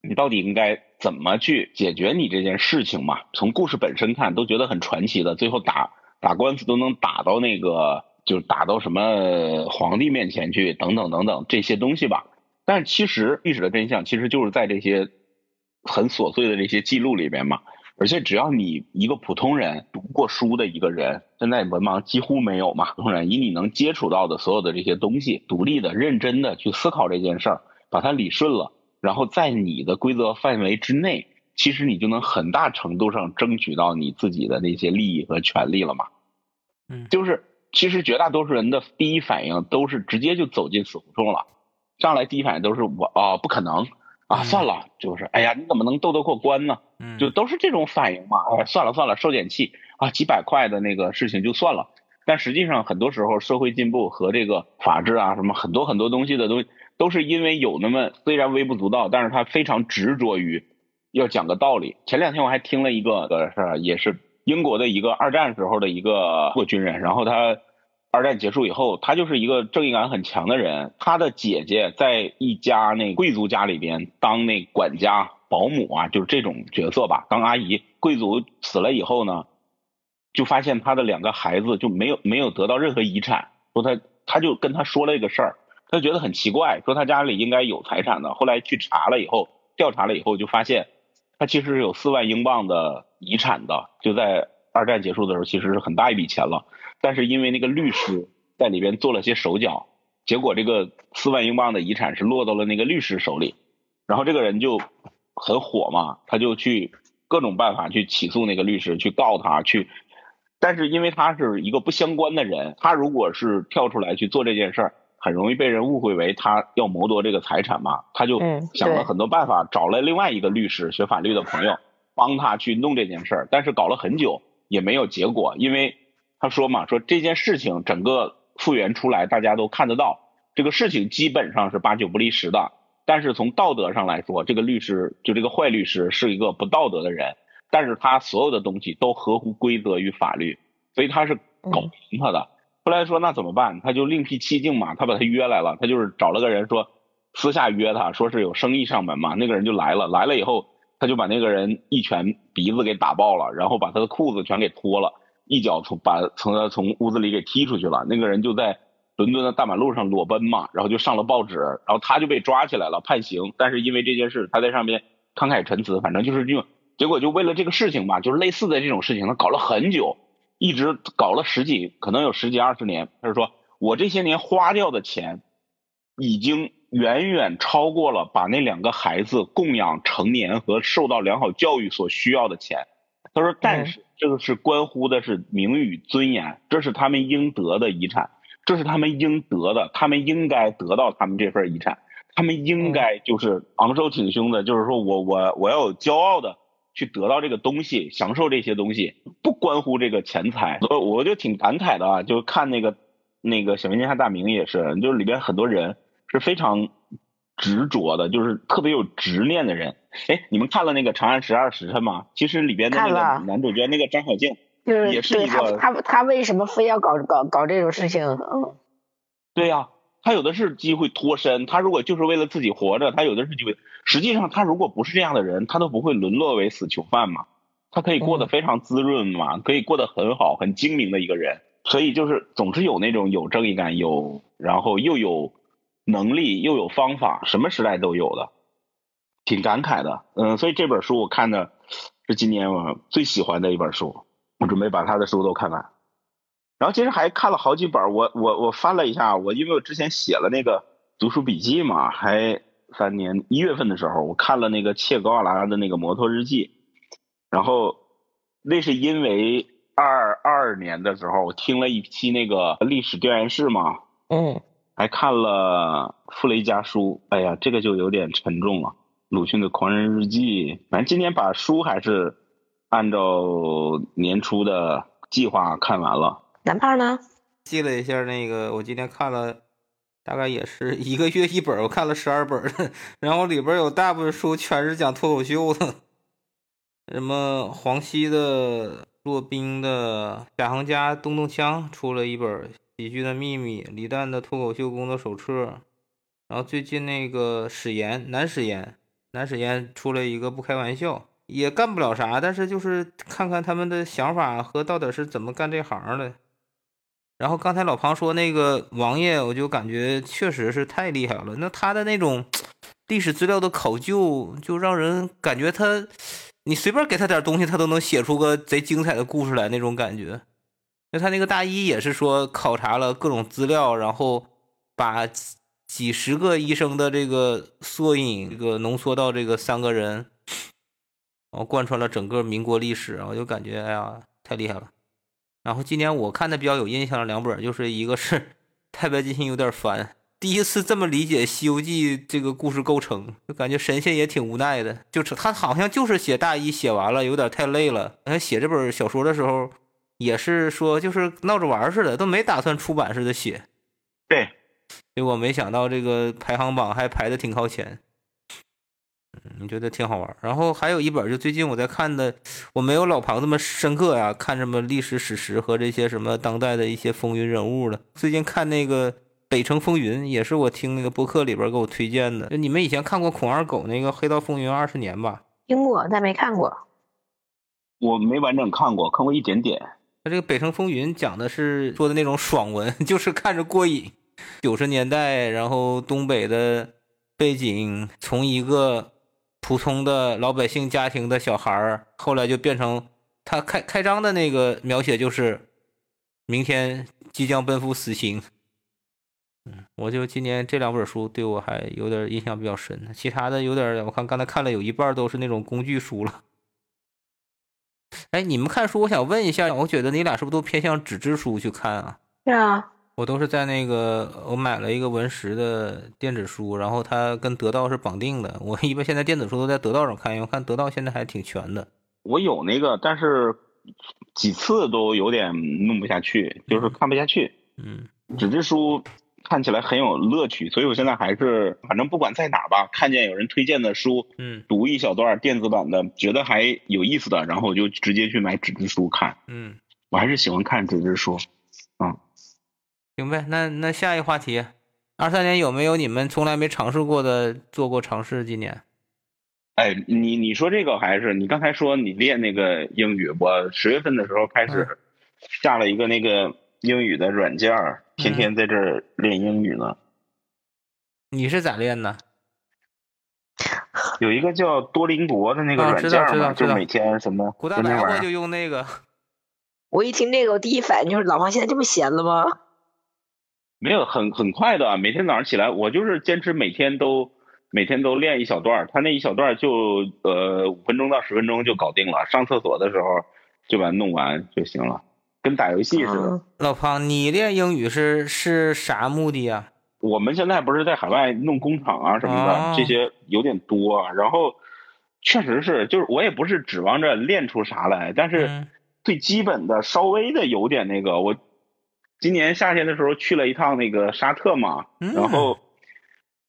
Speaker 16: 你到底应该怎么去解决你这件事情嘛？从故事本身看，都觉得很传奇的，最后打打官司都能打到那个，就是打到什么皇帝面前去，等等等等这些东西吧。但其实历史的真相其实就是在这些很琐碎的这些记录里边嘛。而且只要你一个普通人读过书的一个人，现在文盲几乎没有嘛。普通人以你能接触到的所有的这些东西，独立的、认真的去思考这件事儿，把它理顺了，然后在你的规则范围之内，其实你就能很大程度上争取到你自己的那些利益和权利了嘛。
Speaker 15: 嗯，
Speaker 16: 就是其实绝大多数人的第一反应都是直接就走进死胡同了。上来第一反应都是我啊，不可能啊，算了，就是哎呀，你怎么能斗得过关呢？就都是这种反应嘛。哎，算了算了，受点气啊，几百块的那个事情就算了。但实际上，很多时候社会进步和这个法治啊，什么很多很多东西的东西，都是因为有那么虽然微不足道，但是他非常执着于要讲个道理。前两天我还听了一个的是，也是英国的一个二战时候的一个军人，然后他二战结束以后，他就是一个正义感很强的人。他的姐姐在一家那贵族家里边当那管家、保姆啊，就是这种角色吧，当阿姨。贵族死了以后呢，就发现他的两个孩子就没有没有得到任何遗产，说他他就跟他说了一个事儿，他觉得很奇怪，说他家里应该有财产的。后来去查了以后，调查了以后就发现。他其实是有四万英镑的遗产的，就在二战结束的时候，其实是很大一笔钱了。但是因为那个律师在里边做了些手脚，结果这个四万英镑的遗产是落到了那个律师手里。然后这个人就很火嘛，他就去各种办法去起诉那个律师，去告他去。但是因为他是一个不相关的人，他如果是跳出来去做这件事儿。很容易被人误会为他要谋夺这个财产嘛，他就想了很多办法，找了另外一个律师学法律的朋友帮他去弄这件事儿，但是搞了很久也没有结果，因为他说嘛，说这件事情整个复原出来，大家都看得到，这个事情基本上是八九不离十的，但是从道德上来说，这个律师就这个坏律师是一个不道德的人，但是他所有的东西都合乎规则与法律，所以他是搞平他的。后来说那怎么办？他就另辟蹊径嘛，他把他约来了，他就是找了个人说私下约他，说是有生意上门嘛。那个人就来了，来了以后他就把那个人一拳鼻子给打爆了，然后把他的裤子全给脱了，一脚从把从他从屋子里给踢出去了。那个人就在伦敦的大马路上裸奔嘛，然后就上了报纸，然后他就被抓起来了，判刑。但是因为这件事，他在上面慷慨陈词，反正就是这种结果，就为了这个事情吧，就是类似的这种事情，他搞了很久。一直搞了十几，可能有十几二十年。他说：“我这些年花掉的钱，已经远远超过了把那两个孩子供养成年和受到良好教育所需要的钱。”他说：“但是这个是关乎的是名誉尊严，这是他们应得的遗产，这是他们应得的，他们应该得到他们这份遗产，他们应该就是昂首挺胸的，就是说我我我要有骄傲的。”去得到这个东西，享受这些东西，不关乎这个钱财。我我就挺感慨的啊，就看那个那个《小明天下大明》也是，就是里边很多人是非常执着的，就是特别有执念的人。哎，你们看了那个《长安十二时辰》吗？其实里边的那个男主角那个张小静，
Speaker 10: 就是
Speaker 16: 也是一
Speaker 10: 个他他他为什么非要搞搞搞这种事情？嗯，
Speaker 16: 对呀。他有的是机会脱身，他如果就是为了自己活着，他有的是机会。实际上，他如果不是这样的人，他都不会沦落为死囚犯嘛。他可以过得非常滋润嘛，可以过得很好、很精明的一个人。所以就是总是有那种有正义感、有然后又有能力、又有方法，什么时代都有的，挺感慨的。嗯，所以这本书我看的是今年我最喜欢的一本书，我准备把他的书都看完。然后其实还看了好几本，我我我翻了一下，我因为我之前写了那个读书笔记嘛，还三年一月份的时候，我看了那个切格瓦拉的那个摩托日记，然后那是因为二二年的时候，我听了一期那个历史调研室嘛，
Speaker 10: 嗯，
Speaker 16: 还看了傅雷家书，哎呀，这个就有点沉重了，鲁迅的狂人日记，反正今年把书还是按照年初的计划看完了。
Speaker 10: 男胖呢？
Speaker 15: 记了一下，那个我今天看了，大概也是一个月一本，我看了十二本，然后里边有大部分书全是讲脱口秀的，什么黄西的、骆宾的、贾行家、动动枪出了一本《喜剧的秘密》，李诞的脱口秀工作手册，然后最近那个史岩、南史岩、南史岩出了一个不开玩笑，也干不了啥，但是就是看看他们的想法和到底是怎么干这行的。然后刚才老庞说那个王爷，我就感觉确实是太厉害了。那他的那种历史资料的考究，就让人感觉他，你随便给他点东西，他都能写出个贼精彩的故事来那种感觉。那他那个大医也是说考察了各种资料，然后把几十个医生的这个缩影，这个浓缩到这个三个人，然后贯穿了整个民国历史，我就感觉哎呀，太厉害了。然后今年我看的比较有印象的两本，就是一个是《太白金星》，有点烦。第一次这么理解《西游记》这个故事构成，就感觉神仙也挺无奈的。就是他好像就是写大一写完了，有点太累了。他写这本小说的时候，也是说就是闹着玩似的，都没打算出版似的写。
Speaker 16: 对，
Speaker 15: 结果没想到这个排行榜还排的挺靠前。你觉得挺好玩。然后还有一本，就最近我在看的，我没有老庞这么深刻呀，看什么历史史实和这些什么当代的一些风云人物了。最近看那个《北城风云》，也是我听那个播客里边给我推荐的。就你们以前看过孔二狗那个《黑道风云二十年》吧？
Speaker 10: 听过，但没看过。
Speaker 16: 我没完整看过，看过一点点。
Speaker 15: 他这个《北城风云》讲的是说的那种爽文，就是看着过瘾。九十年代，然后东北的背景，从一个普通的老百姓家庭的小孩儿，后来就变成他开开张的那个描写，就是明天即将奔赴死刑。嗯，我就今年这两本书对我还有点印象比较深，其他的有点，我看刚才看了有一半都是那种工具书了。哎，你们看书，我想问一下，我觉得你俩是不是都偏向纸质书去看啊？
Speaker 10: 是啊。
Speaker 15: 我都是在那个，我买了一个文石的电子书，然后它跟得到是绑定的。我一般现在电子书都在得到上看，因为我看得到现在还挺全的。
Speaker 16: 我有那个，但是几次都有点弄不下去，就是看不下去。
Speaker 15: 嗯，
Speaker 16: 纸质书看起来很有乐趣，所以我现在还是，反正不管在哪吧，看见有人推荐的书，
Speaker 15: 嗯，
Speaker 16: 读一小段电子版的，觉得还有意思的，然后我就直接去买纸质书看。
Speaker 15: 嗯，
Speaker 16: 我还是喜欢看纸质书。嗯。
Speaker 15: 行呗，那那下一个话题，二三年有没有你们从来没尝试过的做过尝试？今年，
Speaker 16: 哎，你你说这个还是你刚才说你练那个英语，我十月份的时候开始下了一个那个英语的软件，天天在这儿练英语呢。
Speaker 15: 你是咋练的？
Speaker 16: 有一个叫多邻国的那个软件
Speaker 15: 嘛，
Speaker 16: 就每天什么
Speaker 15: 古大白话就用那个。
Speaker 10: 我一听这个，我第一反应就是老王现在这么闲了吗？
Speaker 16: 没有很很快的，每天早上起来，我就是坚持每天都每天都练一小段他那一小段就呃五分钟到十分钟就搞定了，上厕所的时候就把它弄完就行了，跟打游戏似的。
Speaker 15: 老胖，你练英语是是啥目的呀？
Speaker 16: 我们现在不是在海外弄工厂啊什么的，这些有点多，然后确实是，就是我也不是指望着练出啥来，但是最基本的稍微的有点那个我。今年夏天的时候去了一趟那个沙特嘛，然后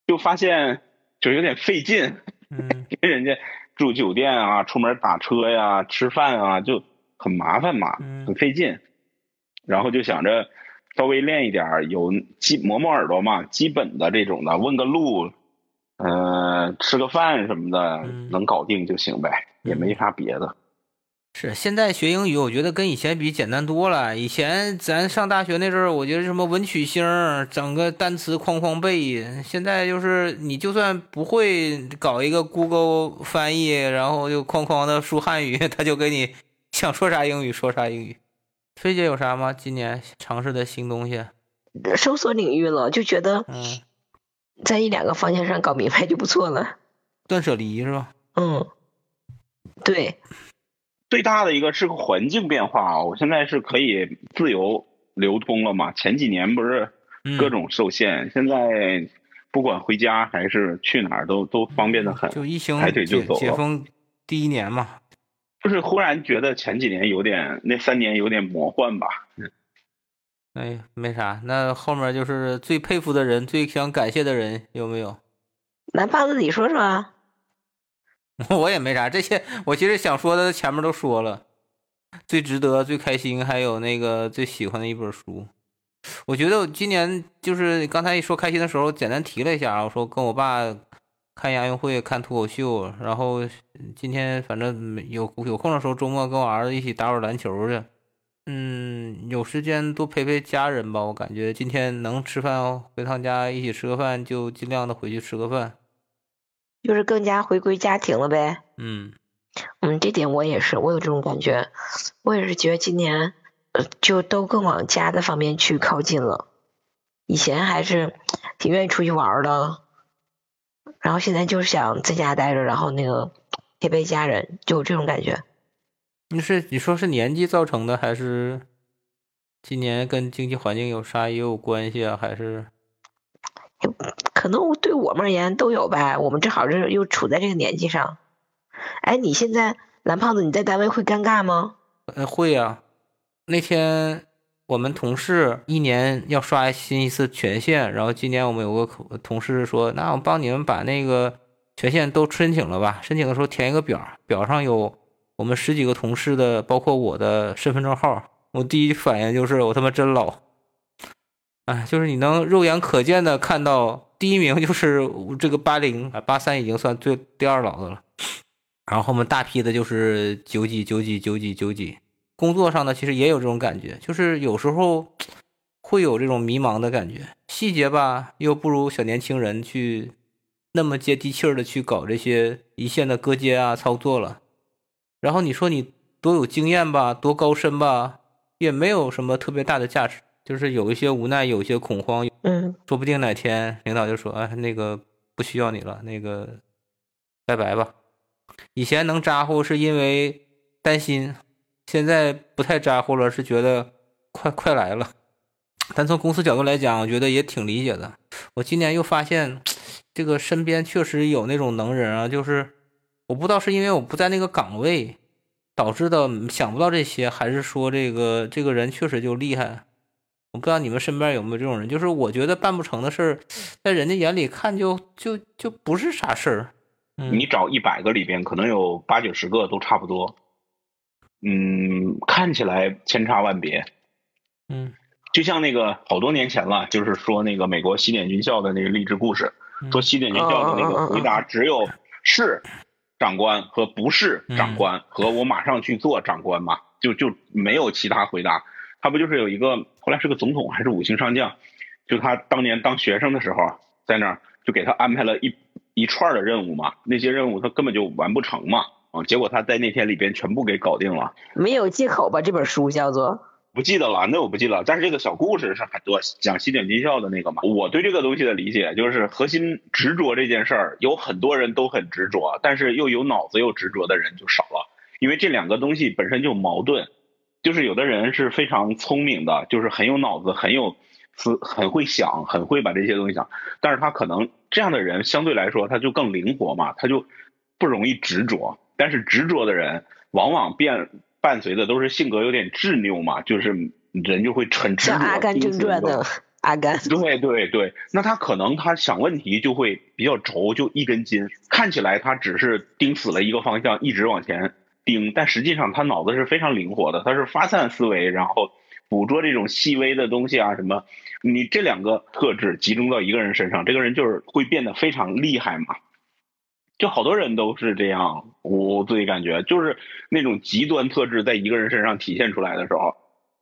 Speaker 16: 就发现就有点费劲，跟人家住酒店啊、出门打车呀、吃饭啊，就很麻烦嘛，很费劲。然后就想着稍微练一点，有基磨磨耳朵嘛，基本的这种的，问个路，呃，吃个饭什么的，能搞定就行呗，也没啥别的。
Speaker 15: 是，现在学英语，我觉得跟以前比简单多了。以前咱上大学那阵儿，我觉得什么文曲星，整个单词哐哐背。现在就是你就算不会搞一个 Google 翻译，然后就哐哐的输汉语，他就给你想说啥英语说啥英语。飞姐有啥吗？今年尝试的新东西？
Speaker 10: 搜索领域了，就觉得
Speaker 15: 嗯，
Speaker 10: 在一两个方向上搞明白就不错了。
Speaker 15: 断舍离是吧？
Speaker 10: 嗯，对。
Speaker 16: 最大的一个是个环境变化啊！我现在是可以自由流通了嘛？前几年不是各种受限，现在不管回家还是去哪儿都都方便的很。
Speaker 15: 就疫情
Speaker 16: 抬腿就走
Speaker 15: 解封第一年嘛，
Speaker 16: 就是忽然觉得前几年有点，那三年有点魔幻吧。
Speaker 15: 哎，没啥。那后面就是最佩服的人，最想感谢的人有没有？
Speaker 10: 来胖子，你说说啊。
Speaker 15: 我也没啥，这些我其实想说的前面都说了，最值得、最开心，还有那个最喜欢的一本书。我觉得我今年就是刚才一说开心的时候，简单提了一下啊，我说跟我爸看亚运会、看脱口秀，然后今天反正有有空的时候，周末跟我儿子一起打会篮球去。嗯，有时间多陪陪家人吧。我感觉今天能吃饭回趟家一起吃个饭，就尽量的回去吃个饭。
Speaker 10: 就是更加回归家庭了呗。
Speaker 15: 嗯，
Speaker 10: 嗯，这点我也是，我有这种感觉。我也是觉得今年，呃，就都更往家的方面去靠近了。以前还是挺愿意出去玩的，然后现在就是想在家待着，然后那个陪陪家人，就有这种感觉。
Speaker 15: 你是你说是年纪造成的，还是今年跟经济环境有啥也有关系啊？还是？
Speaker 10: 可能对我们而言都有呗，我们正好是又处在这个年纪上。哎，你现在蓝胖子你在单位会尴尬吗？
Speaker 15: 呃，会呀。那天我们同事一年要刷新一次权限，然后今年我们有个同事说，那我帮你们把那个权限都申请了吧？申请的时候填一个表，表上有我们十几个同事的，包括我的身份证号。我第一反应就是我他妈真老，哎，就是你能肉眼可见的看到，第一名就是这个八零啊，八三已经算最第二老的了，然后后面大批的就是九几九几九几九几。工作上呢，其实也有这种感觉，就是有时候会有这种迷茫的感觉，细节吧又不如小年轻人去那么接地气儿的去搞这些一线的割接啊操作了，然后你说你多有经验吧，多高深吧。也没有什么特别大的价值，就是有一些无奈，有一些恐慌。说不定哪天领导就说：“哎，那个不需要你了，那个拜拜吧。”以前能咋呼是因为担心，现在不太咋呼了，是觉得快快来了。但从公司角度来讲，我觉得也挺理解的。我今年又发现，这个身边确实有那种能人啊，就是我不知道是因为我不在那个岗位。导致的想不到这些，还是说这个这个人确实就厉害？我不知道你们身边有没有这种人，就是我觉得办不成的事儿，在人家眼里看就就就不是啥事儿。
Speaker 16: 你找一百个里边，可能有八九十个都差不多。嗯，看起来千差万别。
Speaker 15: 嗯，
Speaker 16: 就像那个好多年前了，就是说那个美国西点军校的那个励志故事，说西点军校的那个回答只有是。长官和不是长官和我马上去做长官嘛，就就没有其他回答。他不就是有一个后来是个总统还是五星上将，就他当年当学生的时候，在那儿就给他安排了一一串的任务嘛，那些任务他根本就完不成嘛，啊，结果他在那天里边全部给搞定了。
Speaker 10: 没有借口吧？这本书叫做。
Speaker 16: 不记得了，那我不记得了。但是这个小故事是很多讲西点军校的那个嘛。我对这个东西的理解就是，核心执着这件事儿，有很多人都很执着，但是又有脑子又执着的人就少了。因为这两个东西本身就矛盾。就是有的人是非常聪明的，就是很有脑子，很有思，很会想，很会把这些东西想。但是他可能这样的人相对来说他就更灵活嘛，他就不容易执着。但是执着的人往往变。伴随的都是性格有点执拗嘛，就是人就会很执着。
Speaker 10: 《阿甘正传》的阿甘。
Speaker 16: 对对对，那他可能他想问题就会比较轴，就一根筋。看起来他只是盯死了一个方向，一直往前盯，但实际上他脑子是非常灵活的，他是发散思维，然后捕捉这种细微的东西啊什么。你这两个特质集中到一个人身上，这个人就是会变得非常厉害嘛。就好多人都是这样，我自己感觉就是那种极端特质在一个人身上体现出来的时候，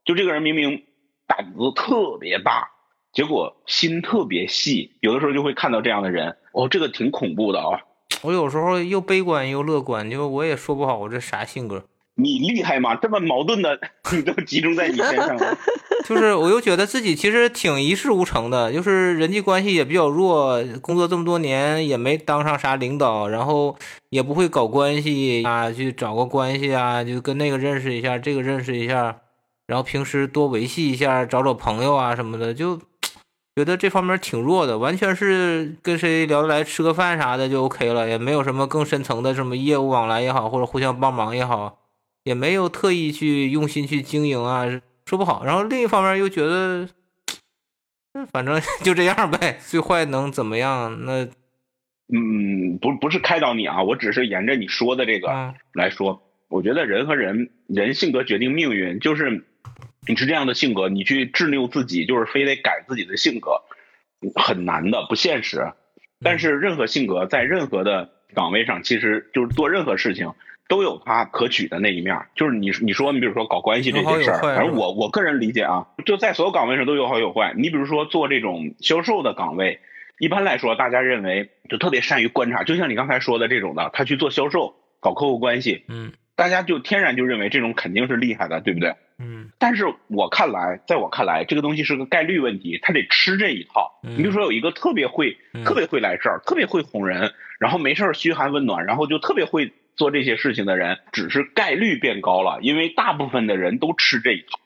Speaker 16: 就这个人明明胆子特别大，结果心特别细，有的时候就会看到这样的人，哦，这个挺恐怖的啊。
Speaker 15: 我有时候又悲观又乐观，就我也说不好我这啥性格。
Speaker 16: 你厉害吗？这么矛盾的，你都集中在你身上了。
Speaker 15: 就是我又觉得自己其实挺一事无成的，就是人际关系也比较弱，工作这么多年也没当上啥领导，然后也不会搞关系啊，去找个关系啊，就跟那个认识一下，这个认识一下，然后平时多维系一下，找找朋友啊什么的，就觉得这方面挺弱的，完全是跟谁聊得来吃个饭啥的就 OK 了，也没有什么更深层的什么业务往来也好，或者互相帮忙也好。也没有特意去用心去经营啊，说不好。然后另一方面又觉得，反正 就这样呗，最坏能怎么样？那，
Speaker 16: 嗯，不不是开导你啊，我只是沿着你说的这个来说。我觉得人和人，人性格决定命运，就是你是这样的性格，你去执拗自己，就是非得改自己的性格，很难的，不现实。但是任何性格在任何的岗位上，其实就是做任何事情。都有它可取的那一面，就是你你说你比如说搞关系这件事儿，反正我我个人理解啊，就在所有岗位上都有好有坏。你比如说做这种销售的岗位，一般来说大家认为就特别善于观察，就像你刚才说的这种的，他去做销售搞客户关系，
Speaker 15: 嗯，
Speaker 16: 大家就天然就认为这种肯定是厉害的，对不对？
Speaker 15: 嗯。
Speaker 16: 但是我看来，在我看来，这个东西是个概率问题，他得吃这一套。你比如说有一个特别会特别会来事儿，特别会哄人，然后没事儿嘘寒问暖，然后就特别会。做这些事情的人，只是概率变高了，因为大部分的人都吃这一套。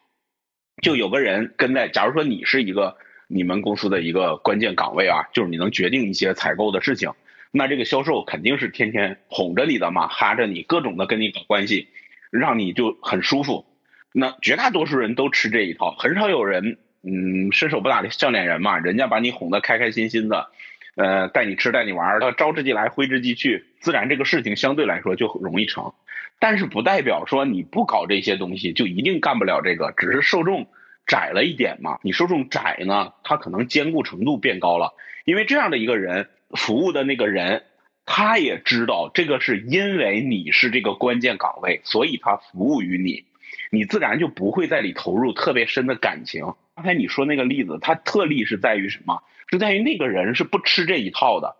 Speaker 16: 就有个人跟在，假如说你是一个你们公司的一个关键岗位啊，就是你能决定一些采购的事情，那这个销售肯定是天天哄着你的嘛，哈着你，各种的跟你搞关系，让你就很舒服。那绝大多数人都吃这一套，很少有人，嗯，伸手不打笑脸人嘛，人家把你哄得开开心心的。呃，带你吃带你玩，他招之即来，挥之即去，自然这个事情相对来说就容易成。但是不代表说你不搞这些东西就一定干不了这个，只是受众窄了一点嘛。你受众窄呢，他可能兼顾程度变高了，因为这样的一个人服务的那个人，他也知道这个是因为你是这个关键岗位，所以他服务于你，你自然就不会在里投入特别深的感情。刚才你说那个例子，它特例是在于什么？是在于那个人是不吃这一套的，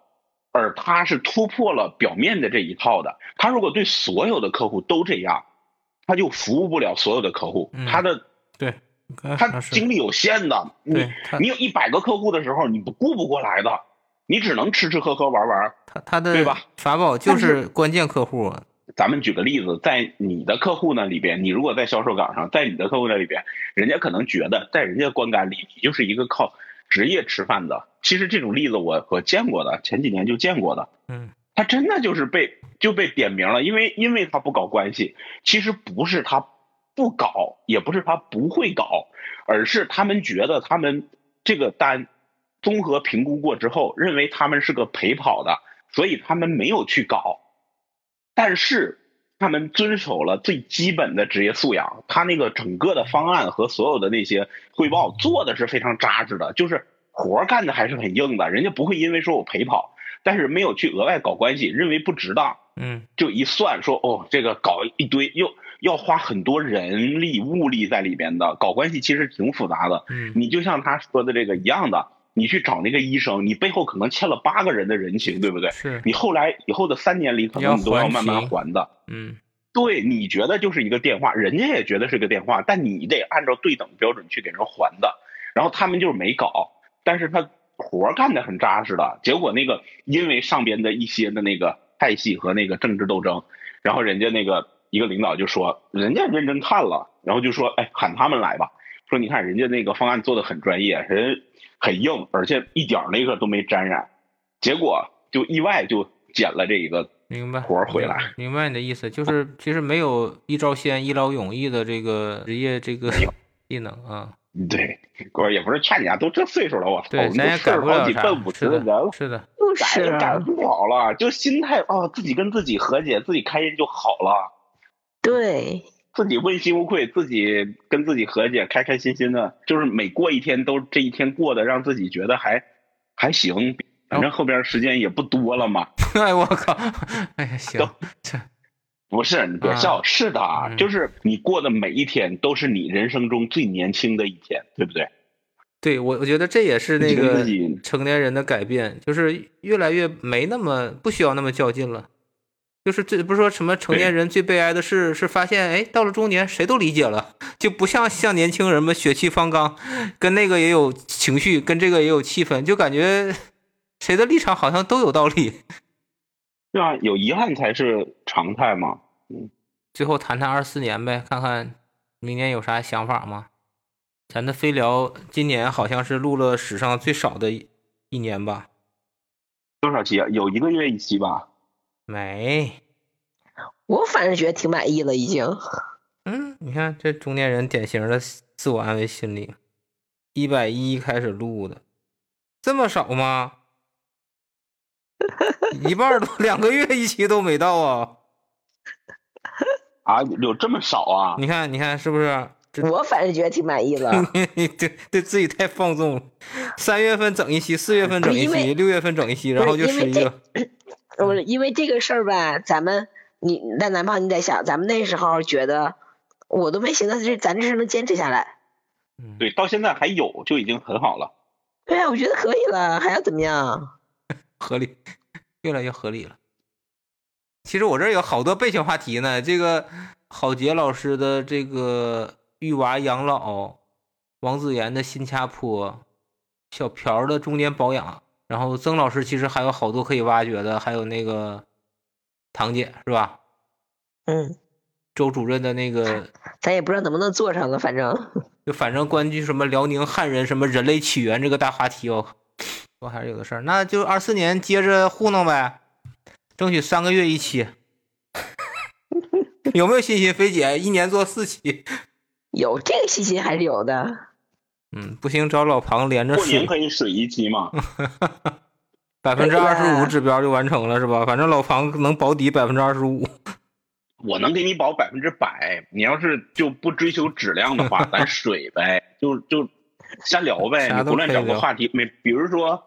Speaker 16: 而他是突破了表面的这一套的。他如果对所有的客户都这样，他就服务不了所有的客户。他的
Speaker 15: 对，
Speaker 16: 他精力有限的。你你有一百个客户的时候，你不顾不过来的，你只能吃吃喝喝玩玩。
Speaker 15: 他他的
Speaker 16: 对吧？
Speaker 15: 法宝就是关键客户。
Speaker 16: 咱们举个例子，在你的客户那里边，你如果在销售岗上，在你的客户那里边，人家可能觉得在人家观感里，你就是一个靠职业吃饭的。其实这种例子我我见过的，前几年就见过的。
Speaker 15: 嗯，
Speaker 16: 他真的就是被就被点名了，因为因为他不搞关系，其实不是他不搞，也不是他不会搞，而是他们觉得他们这个单综合评估过之后，认为他们是个陪跑的，所以他们没有去搞。但是他们遵守了最基本的职业素养，他那个整个的方案和所有的那些汇报做的是非常扎实的，就是活干的还是很硬的。人家不会因为说我陪跑，但是没有去额外搞关系，认为不值当，
Speaker 15: 嗯，
Speaker 16: 就一算说哦，这个搞一堆又要花很多人力物力在里边的，搞关系其实挺复杂的。
Speaker 15: 嗯，
Speaker 16: 你就像他说的这个一样的。你去找那个医生，你背后可能欠了八个人的人情，对不对？
Speaker 15: 是
Speaker 16: 你后来以后的三年里，可能你都要慢慢还的。
Speaker 15: 嗯，
Speaker 16: 对，你觉得就是一个电话，人家也觉得是个电话，但你得按照对等标准去给人还的。然后他们就是没搞，但是他活干得很扎实的。结果那个因为上边的一些的那个派系和那个政治斗争，然后人家那个一个领导就说，人家认真看了，然后就说，哎，喊他们来吧。说你看人家那个方案做的很专业，人。很硬，而且一点那个都没沾染，结果就意外就捡了这一个
Speaker 15: 明白
Speaker 16: 活回来。
Speaker 15: 明白你的意思，就是 其实没有一招鲜一劳永逸的这个 职业这个技能啊。
Speaker 16: 对，我也不是劝你啊，都这岁数了，我操，
Speaker 15: 对，咱也改不了啥。
Speaker 16: 奔五十的人了，
Speaker 15: 是的，
Speaker 16: 改也改不了了，就心态哦，自己跟自己和解，自己开心就好了。
Speaker 10: 对。
Speaker 16: 自己问心无愧，自己跟自己和解，开开心心的，就是每过一天都这一天过得让自己觉得还还行，反正后边时间也不多了嘛。
Speaker 15: 哎我靠，哎呀行，
Speaker 16: 不是你别笑，是的，
Speaker 15: 嗯
Speaker 16: 就是你过的每一天都是你人生中最年轻的一天，对不对？
Speaker 15: 对我我觉得这也是那个成年人的改变，就是越来越没那么不需要那么较劲了。就是这不是说什么成年人最悲哀的事是发现，哎，到了中年谁都理解了，就不像像年轻人们血气方刚，跟那个也有情绪，跟这个也有气氛，就感觉谁的立场好像都有道理。
Speaker 16: 对啊，有遗憾才是常态嘛。嗯，
Speaker 15: 最后谈谈二四年呗，看看明年有啥想法吗？咱的飞聊今年好像是录了史上最少的一年吧？
Speaker 16: 多少期啊？有一个月一期吧？
Speaker 15: 没，
Speaker 10: 我反正觉得挺满意了，已经。
Speaker 15: 嗯，你看这中年人典型的自我安慰心理，一百一开始录的，这么少吗？一半都两个月一期都没到啊！
Speaker 16: 啊，有这么少啊？
Speaker 15: 你看，你看是不是？
Speaker 10: 我反正觉得挺满意了。
Speaker 15: 对 对，自己太放纵了。三月份整一期，四月份整一期，六月份整一期，然后就十一个。
Speaker 10: 不是因为这个事儿吧，咱们你那南胖你在想，咱们那时候觉得我都没寻思这咱这事能坚持下来。
Speaker 16: 对，到现在还有就已经很好了。
Speaker 10: 对啊，我觉得可以了，还要怎么样？
Speaker 15: 合理，越来越合理了。其实我这儿有好多背景话题呢，这个郝杰老师的这个育娃养老，王子妍的新加坡，小朴的中间保养。然后曾老师其实还有好多可以挖掘的，还有那个堂姐是吧？
Speaker 10: 嗯，
Speaker 15: 周主任的那个，
Speaker 10: 咱也不知道能不能做上了，反正
Speaker 15: 就反正关于什么辽宁汉人什么人类起源这个大话题哦，我还是有的事儿。那就二四年接着糊弄呗，争取三个月一期。有没有信心，菲姐一年做四期？
Speaker 10: 有这个信心还是有的。
Speaker 15: 嗯，不行，找老庞连着
Speaker 16: 过年可以水一期嘛？
Speaker 15: 百分之二十五指标就完成了是吧？反正老庞能保底百分之二十五。
Speaker 16: 我能给你保百分之百，你要是就不追求质量的话，咱水呗，就就瞎聊呗，你不乱找个话题。没，比如说，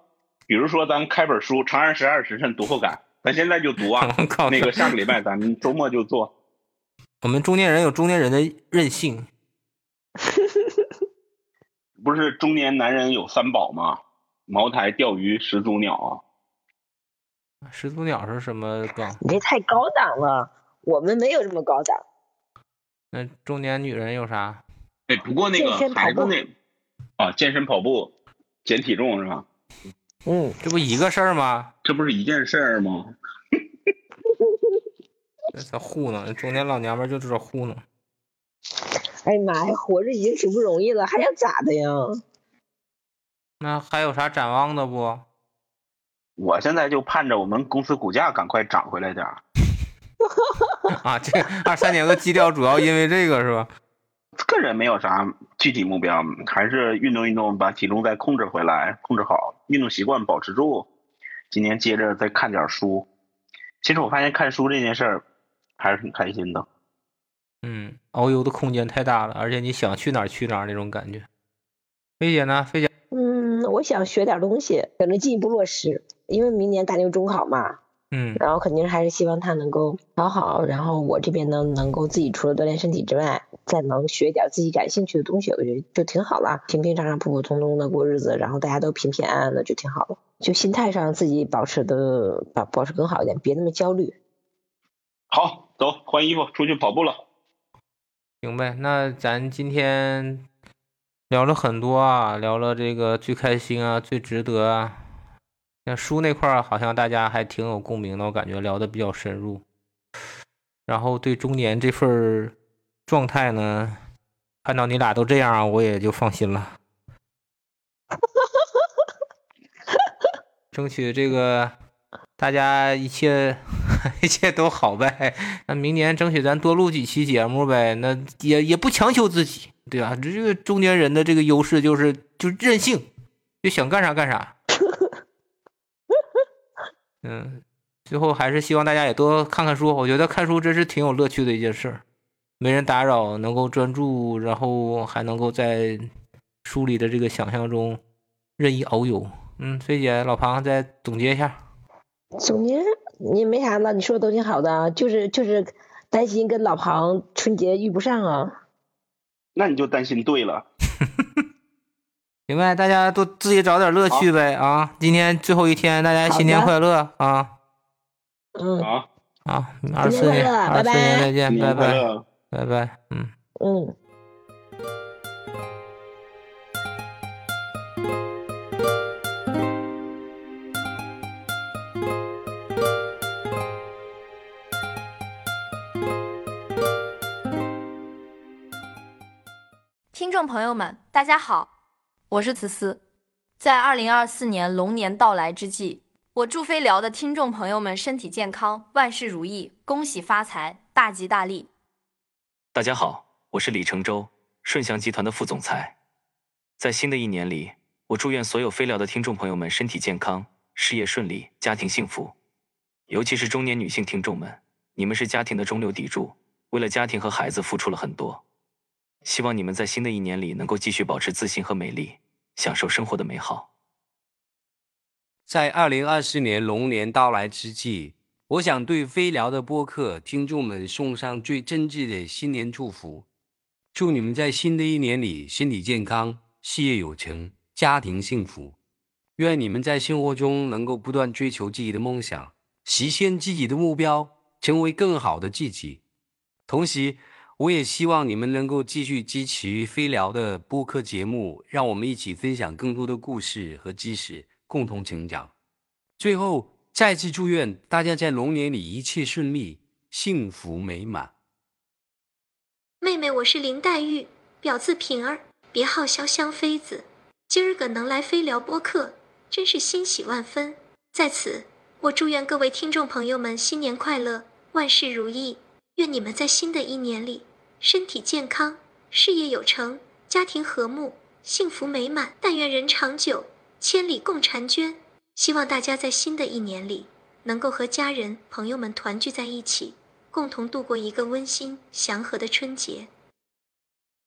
Speaker 16: 比如说咱开本书《长安十二时辰读后感》，咱现在就读啊。那个下个礼拜咱们周末就做。
Speaker 15: 我们中年人有中年人的任性。
Speaker 16: 不是中年男人有三宝吗？茅台、钓鱼、始祖鸟啊。
Speaker 15: 始祖鸟是什么梗？
Speaker 10: 你这太高档了。我们没有这么高档。
Speaker 15: 那中年女人有啥？
Speaker 16: 哎，不过那个孩子那啊，健身跑步、减体重是吧？
Speaker 10: 嗯，
Speaker 15: 这不一个事儿吗？
Speaker 16: 这不是一件事儿吗？
Speaker 15: 这糊弄，中年老娘们就知道糊弄。
Speaker 10: 哎呀妈呀，活着已经挺不容易了，还想咋的呀？
Speaker 15: 那还有啥展望的不？
Speaker 16: 我现在就盼着我们公司股价赶快涨回来点儿。
Speaker 15: 啊，这二三年的基调主要因为这个是吧？
Speaker 16: 个人没有啥具体目标，还是运动运动，把体重再控制回来，控制好，运动习惯保持住。今年接着再看点书。其实我发现看书这件事儿还是挺开心的。
Speaker 15: 嗯，遨游的空间太大了，而且你想去哪儿去哪儿那种感觉。菲姐呢？菲姐？
Speaker 10: 嗯，我想学点东西，等着进一步落实，因为明年大牛中考嘛。
Speaker 15: 嗯，
Speaker 10: 然后肯定还是希望他能够考好，然后我这边呢，能够自己除了锻炼身体之外，再能学一点自己感兴趣的东西，我觉得就挺好了。平平常常、普普通通的过日子，然后大家都平平安安的，就挺好了。就心态上自己保持的保保持更好一点，别那么焦虑。
Speaker 16: 好，走，换衣服出去跑步了。
Speaker 15: 行呗，那咱今天聊了很多啊，聊了这个最开心啊，最值得啊。那书那块儿好像大家还挺有共鸣的，我感觉聊的比较深入。然后对中年这份状态呢，看到你俩都这样，我也就放心了。争取这个大家一切 一切都好呗。那明年争取咱多录几期节目呗。那也也不强求自己，对吧？这个中年人的这个优势就是就任性，就想干啥干啥。嗯，最后还是希望大家也多看看书。我觉得看书真是挺有乐趣的一件事，没人打扰，能够专注，然后还能够在书里的这个想象中任意遨游。嗯，菲姐、老庞再总结一下。
Speaker 10: 总结也没啥了，你说的都挺好的，就是就是担心跟老庞春节遇不上啊。
Speaker 16: 那你就担心对了。
Speaker 15: 行呗，大家都自己找点乐趣呗啊！今天最后一天，大家新年快乐啊！
Speaker 10: 嗯，
Speaker 16: 好，
Speaker 15: 好，二四年，二四年再见，拜拜，拜拜，嗯
Speaker 10: 嗯。
Speaker 5: 朋友们，大家好，我是慈思。在二零二四年龙年到来之际，我祝飞聊的听众朋友们身体健康，万事如意，恭喜发财，大吉大利。
Speaker 6: 大家好，我是李成洲，顺祥集团的副总裁。在新的一年里，我祝愿所有飞聊的听众朋友们身体健康，事业顺利，家庭幸福。尤其是中年女性听众们，你们是家庭的中流砥柱，为了家庭和孩子付出了很多。希望你们在新的一年里能够继续保持自信和美丽，享受生活的美好。
Speaker 7: 在二零二四年龙年到来之际，我想对飞聊的播客听众们送上最真挚的新年祝福，祝你们在新的一年里身体健康、事业有成、家庭幸福。愿你们在生活中能够不断追求自己的梦想，实现自己的目标，成为更好的自己。同时，我也希望你们能够继续支持飞聊的播客节目，让我们一起分享更多的故事和知识，共同成长。最后，再次祝愿大家在龙年里一切顺利、幸福美满。
Speaker 8: 妹妹，我是林黛玉，表字平儿，别号潇湘妃子。今儿个能来飞聊播客，真是欣喜万分。在此，我祝愿各位听众朋友们新年快乐，万事如意。愿你们在新的一年里身体健康，事业有成，家庭和睦，幸福美满。但愿人长久，千里共婵娟。希望大家在新的一年里能够和家人、朋友们团聚在一起，共同度过一个温馨祥和的春节。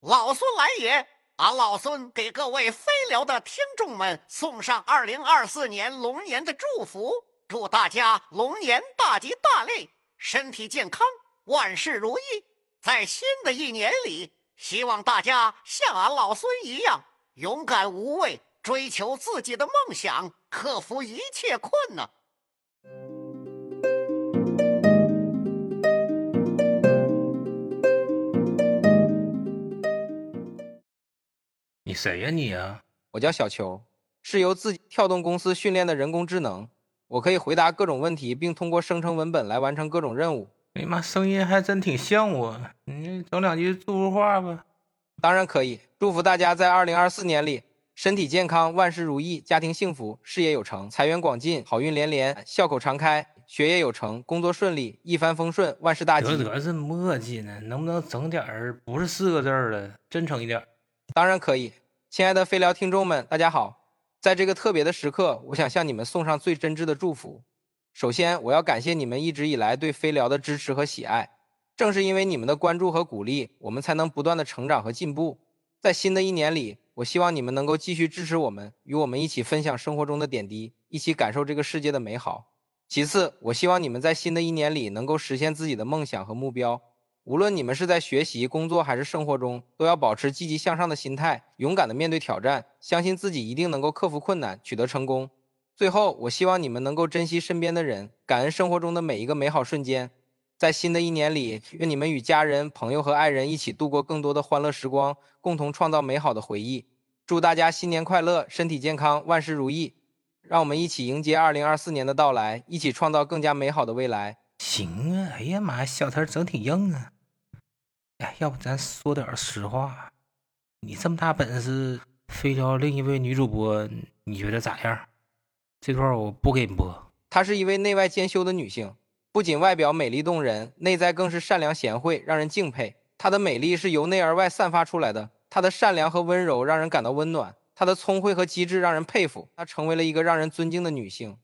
Speaker 17: 老孙来也！俺老孙给各位飞聊的听众们送上二零二四年龙年的祝福，祝大家龙年大吉大利，身体健康，万事如意。在新的一年里，希望大家像俺老孙一样勇敢无畏，追求自己的梦想，克服一切困难。
Speaker 15: 你谁呀你呀？
Speaker 18: 我叫小球，是由自己跳动公司训练的人工智能，我可以回答各种问题，并通过生成文本来完成各种任务。
Speaker 15: 哎妈，声音还真挺像我，你整两句祝福话吧。
Speaker 18: 当然可以，祝福大家在二零二四年里身体健康，万事如意，家庭幸福，事业有成，财源广进，好运连连，笑口常开，学业有成，工作顺利，一帆风顺，万事大吉。
Speaker 15: 得得是墨迹呢，能不能整点儿不是四个字的，真诚一点？
Speaker 18: 当然可以，亲爱的飞聊听众们，大家好，在这个特别的时刻，我想向你们送上最真挚的祝福。首先，我要感谢你们一直以来对飞聊的支持和喜爱。正是因为你们的关注和鼓励，我们才能不断的成长和进步。在新的一年里，我希望你们能够继续支持我们，与我们一起分享生活中的点滴，一起感受这个世界的美好。其次，我希望你们在新的一年里能够实现自己的梦想和目标。无论你们是在学习、工作还是生活中，都要保持积极向上的心态，勇敢的面对挑战，相信自己一定能够克服困难，取得成功。最后，我希望你们能够珍惜身边的人，感恩生活中的每一个美好瞬间。在新的一年里，愿你们与家人、朋友和爱人一起度过更多的欢乐时光，共同创造美好的回忆。祝大家新年快乐，身体健康，万事如意！让我们一起迎接二零二四年的到来，一起创造更加美好的未来。
Speaker 15: 行啊，哎呀妈呀，小词整挺硬啊！哎，要不咱说点实话，你这么大本事，飞聊另一位女主播，你觉得咋样？这段我不给你播。
Speaker 18: 她是一位内外兼修的女性，不仅外表美丽动人，内在更是善良贤惠，让人敬佩。她的美丽是由内而外散发出来的，她的善良和温柔让人感到温暖，她的聪慧和机智让人佩服。她成为了一个让人尊敬的女性。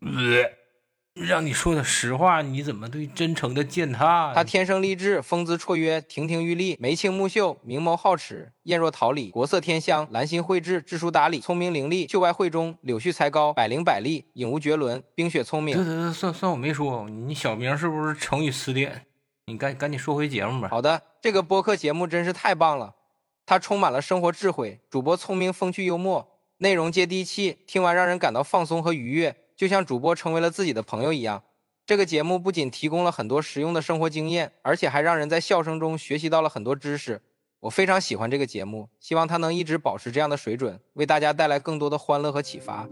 Speaker 15: 让你说的实话，你怎么对真诚的践踏？
Speaker 18: 他天生丽质，风姿绰约，亭亭玉立，眉清目秀，明眸皓齿，艳若桃李，国色天香，兰心蕙质，知书达理，聪明伶俐，秀外慧中，柳絮才高，百灵百丽，影无绝伦，冰雪聪明。
Speaker 15: 得得得，算算我没说，你小名是不是成语词典？你赶赶紧说回节目吧。
Speaker 18: 好的，这个播客节目真是太棒了，它充满了生活智慧，主播聪明风趣幽默，内容接地气，听完让人感到放松和愉悦。就像主播成为了自己的朋友一样，这个节目不仅提供了很多实用的生活经验，而且还让人在笑声中学习到了很多知识。我非常喜欢这个节目，希望它能一直保持这样的水准，为大家带来更多的欢乐和启发。